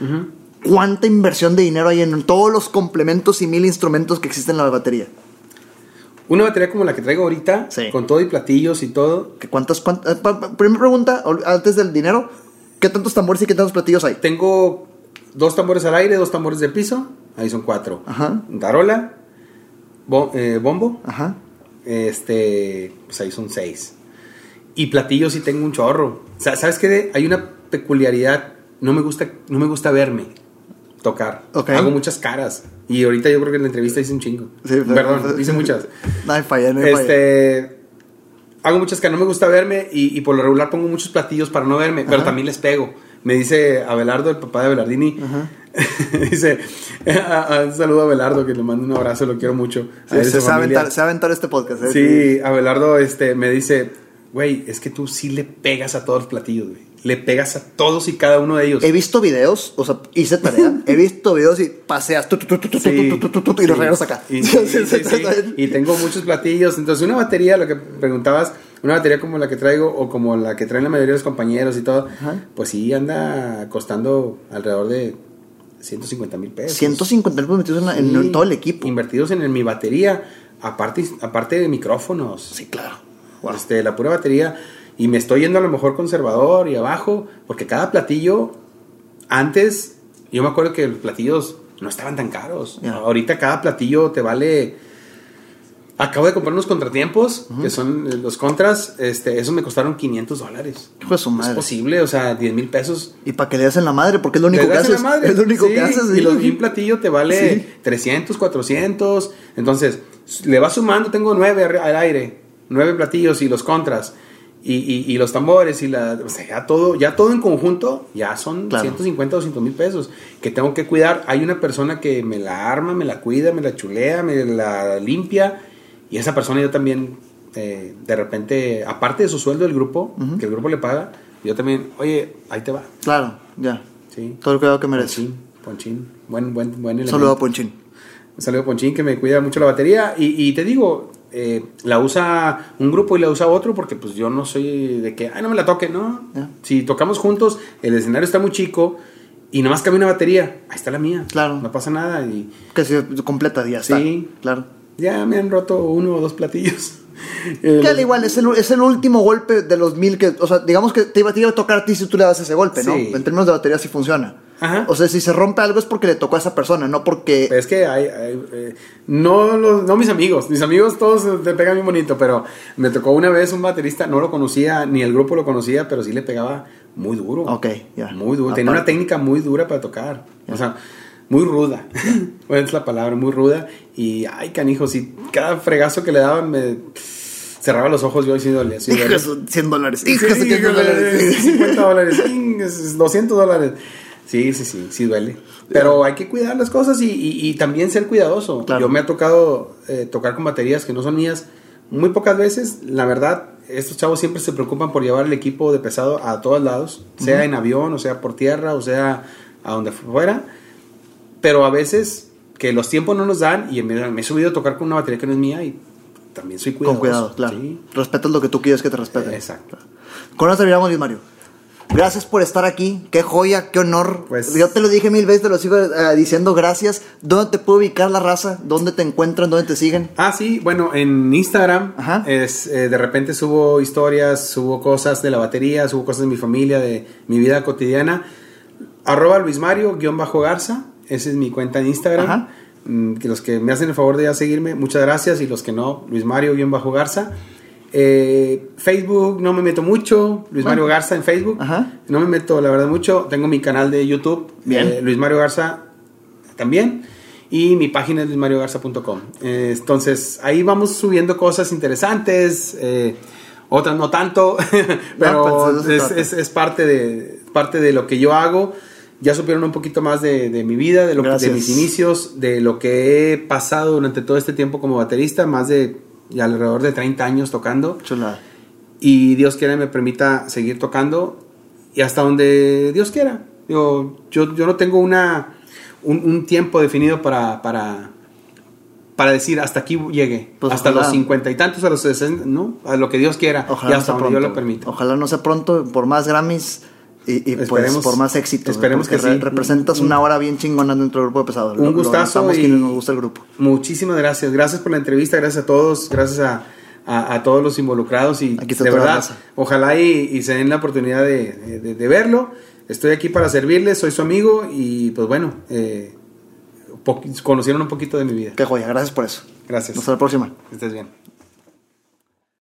¿Cuánta inversión de dinero hay en todos los complementos y mil instrumentos que existen en la batería? Una batería como la que traigo ahorita, Sí. con todo y platillos y todo, ¿Que ¿Cuántas, cuántas, eh, primera pregunta, antes del dinero, ¿qué tantos tambores y qué tantos platillos hay? tengo dos tambores al aire, dos tambores de piso, ahí son cuatro. Ajá. Darola, eh, bombo, Ajá. este, pues ahí son seis. Y platillos sí tengo un chorro. O sea, ¿sabes qué? Hay una peculiaridad, no me gusta, no me gusta verme tocar. Hago muchas caras. Y ahorita yo creo que en la entrevista hice un chingo. Sí, pero- Perdón, hice muchas. No hay falla, no hay falla. Este, hago muchas caras, no me gusta verme y, y por lo regular pongo muchos platillos para no verme, pero también les pego. Me dice Abelardo, el papá de Abelardini, Ajá. dice, a- a- un saludo a Abelardo, que le mando un abrazo, lo quiero mucho. Sí, se, se va aventar, se va a aventar este podcast. ¿eh? Sí, Abelardo este, me dice, güey, es que tú sí le pegas a todos los platillos, güey. Le pegas a todos y cada uno de ellos. He visto videos, o sea, hice tarea, he visto videos y paseas tu, Sí, y los regresas acá. Y, Sí, tengo muchos platillos. Entonces, una batería, lo que preguntabas, una batería como la que traigo o como la que traen la mayoría de los compañeros y todo, Ajá. pues sí anda costando alrededor de 150 mil pesos. 150 mil metidos en, la- en todo el equipo. Invertidos en, mi batería, aparte, aparte de micrófonos. Sí, claro. Este, la pura batería. Y me estoy yendo a lo mejor conservador y abajo, porque cada platillo, antes, yo me acuerdo que los platillos no estaban tan caros. Ya. Ahorita cada platillo te vale... Acabo de comprar unos contratiempos, que son eh, los contras, este, esos me costaron 500 dólares. Hijo de su Es madre. posible, o sea, 10 mil pesos. Y para que le des en la madre, porque es lo único Le que das en haces. la madre. Es lo único Sí, que haces. Y, los- y un platillo te vale Sí. 300, 400. Entonces, le vas sumando, tengo nueve ar- al aire, nueve platillos y los contras. Y, y- y los tambores y la... O sea, ya todo, ya todo en conjunto, ya son Claro. 150, 200 mil pesos. Que tengo que cuidar. Hay una persona que me la arma, me la cuida, me la chulea, me la limpia. Y esa persona yo también, eh, de repente, aparte de su sueldo del grupo, que el grupo le paga, yo también, oye, ahí te va. Claro, ya. Sí. Todo el cuidado que merece. Ponchín, Ponchín, buen, buen, buen elemento. saludo a Ponchín. Un saludo a Ponchín que me cuida mucho la batería. Y, y te digo, eh, la usa un grupo y la usa otro, porque pues yo no soy de que, ay, no me la toque, ¿no? Ya. Si tocamos juntos, el escenario está muy chico y nomás cambia una batería, ahí está la mía. Claro. No pasa nada y Que se completa, ya está. Sí. Claro. ya me han roto uno o dos platillos. Eh, Que al igual es el, es el último golpe de los mil que, o sea, digamos que te iba, te iba a tocar a ti si tú le das ese golpe, ¿no? En términos de batería sí funciona. Ajá. O sea, si se rompe algo es porque le tocó a esa persona, no porque... Es que hay, hay, eh, no, los, no mis amigos, mis amigos todos te pegan bien bonito, pero me tocó una vez un baterista, no lo conocía, ni el grupo lo conocía, pero sí le pegaba muy duro. Ok, ya. Muy duro. Tenía una técnica muy dura para tocar. O sea, muy ruda. es la palabra, muy ruda. Y, ay, canijo, si cada fregazo que le daban me cerraba los ojos yo su 100 dólares. Su 100 dólares. 50 dólares, chingues, 200 dólares. Sí, sí, sí, sí duele. Pero hay que cuidar las cosas y, y- y también ser cuidadoso. Claro. Yo me ha tocado eh, tocar con baterías que no son mías muy pocas veces. La verdad, estos chavos siempre se preocupan por llevar el equipo de pesado a todos lados, sea en avión, o sea por tierra, o sea a donde fuera. Pero a veces que los tiempos no nos dan y me, me he subido a tocar con una batería que no es mía y también soy cuidadoso. Con cuidado, claro. Sí. Respetas lo que tú quieres que te respeten. Exacto. Con eso terminamos, Luis Mario. Gracias por estar aquí. Qué joya, qué honor. Pues- Yo te lo dije mil veces, te lo sigo eh, diciendo gracias. ¿Dónde te puede ubicar la raza? ¿Dónde te encuentran? ¿Dónde te siguen? Ah, sí, bueno, en Instagram Ajá. es eh, de repente subo historias, subo cosas de la batería, subo cosas de mi familia, de mi vida cotidiana. Arroba Luis Mario, guion bajo Garza, esa es mi cuenta en Instagram. Ajá. Mm, Que los que me hacen el favor de ya seguirme, muchas gracias. Y los que no, Luis Mario, guion bajo Garza. Eh, Facebook no me meto mucho, Luis Bueno. Mario Garza en Facebook. Ajá. No me meto, la verdad, mucho. Tengo mi canal de YouTube, Bien. eh, Luis Mario Garza también. Y mi página es luismariogarza.com. Eh, entonces, ahí vamos subiendo cosas interesantes, eh, otras no tanto, pero pues, eso se es, es- es parte, de, parte de lo que yo hago. Ya supieron un poquito más de, de mi vida, de, lo, mis inicios, de lo que he pasado durante todo este tiempo como baterista, más de ya alrededor de 30 años tocando Chulada. y Dios quiera me permita seguir tocando y hasta donde Dios quiera. Digo, yo, yo no tengo una, un, un tiempo definido para, para, para decir hasta aquí llegue, Pues hasta ojalá. los cincuenta y tantos, a los sesenta, ¿no? A lo que Dios quiera Ojalá y no hasta sea donde pronto. yo lo permita. Ojalá no sea pronto, por más Grammys y, y, pues Esperemos- por más éxito. esperemos que sí. Representas una hora bien chingona dentro del grupo de pesado. Un lo gustazo y nos gusta el grupo. Muchísimas gracias. Gracias por la entrevista, gracias a todos, gracias a, a- a todos los involucrados y Aquí está de verdad, ojalá y, y se den la oportunidad de, de- de verlo. Estoy aquí para servirles, soy su amigo y pues bueno, eh, conocieron un poquito de mi vida. Qué joya, gracias por eso. Gracias. Hasta la próxima. Que estés bien.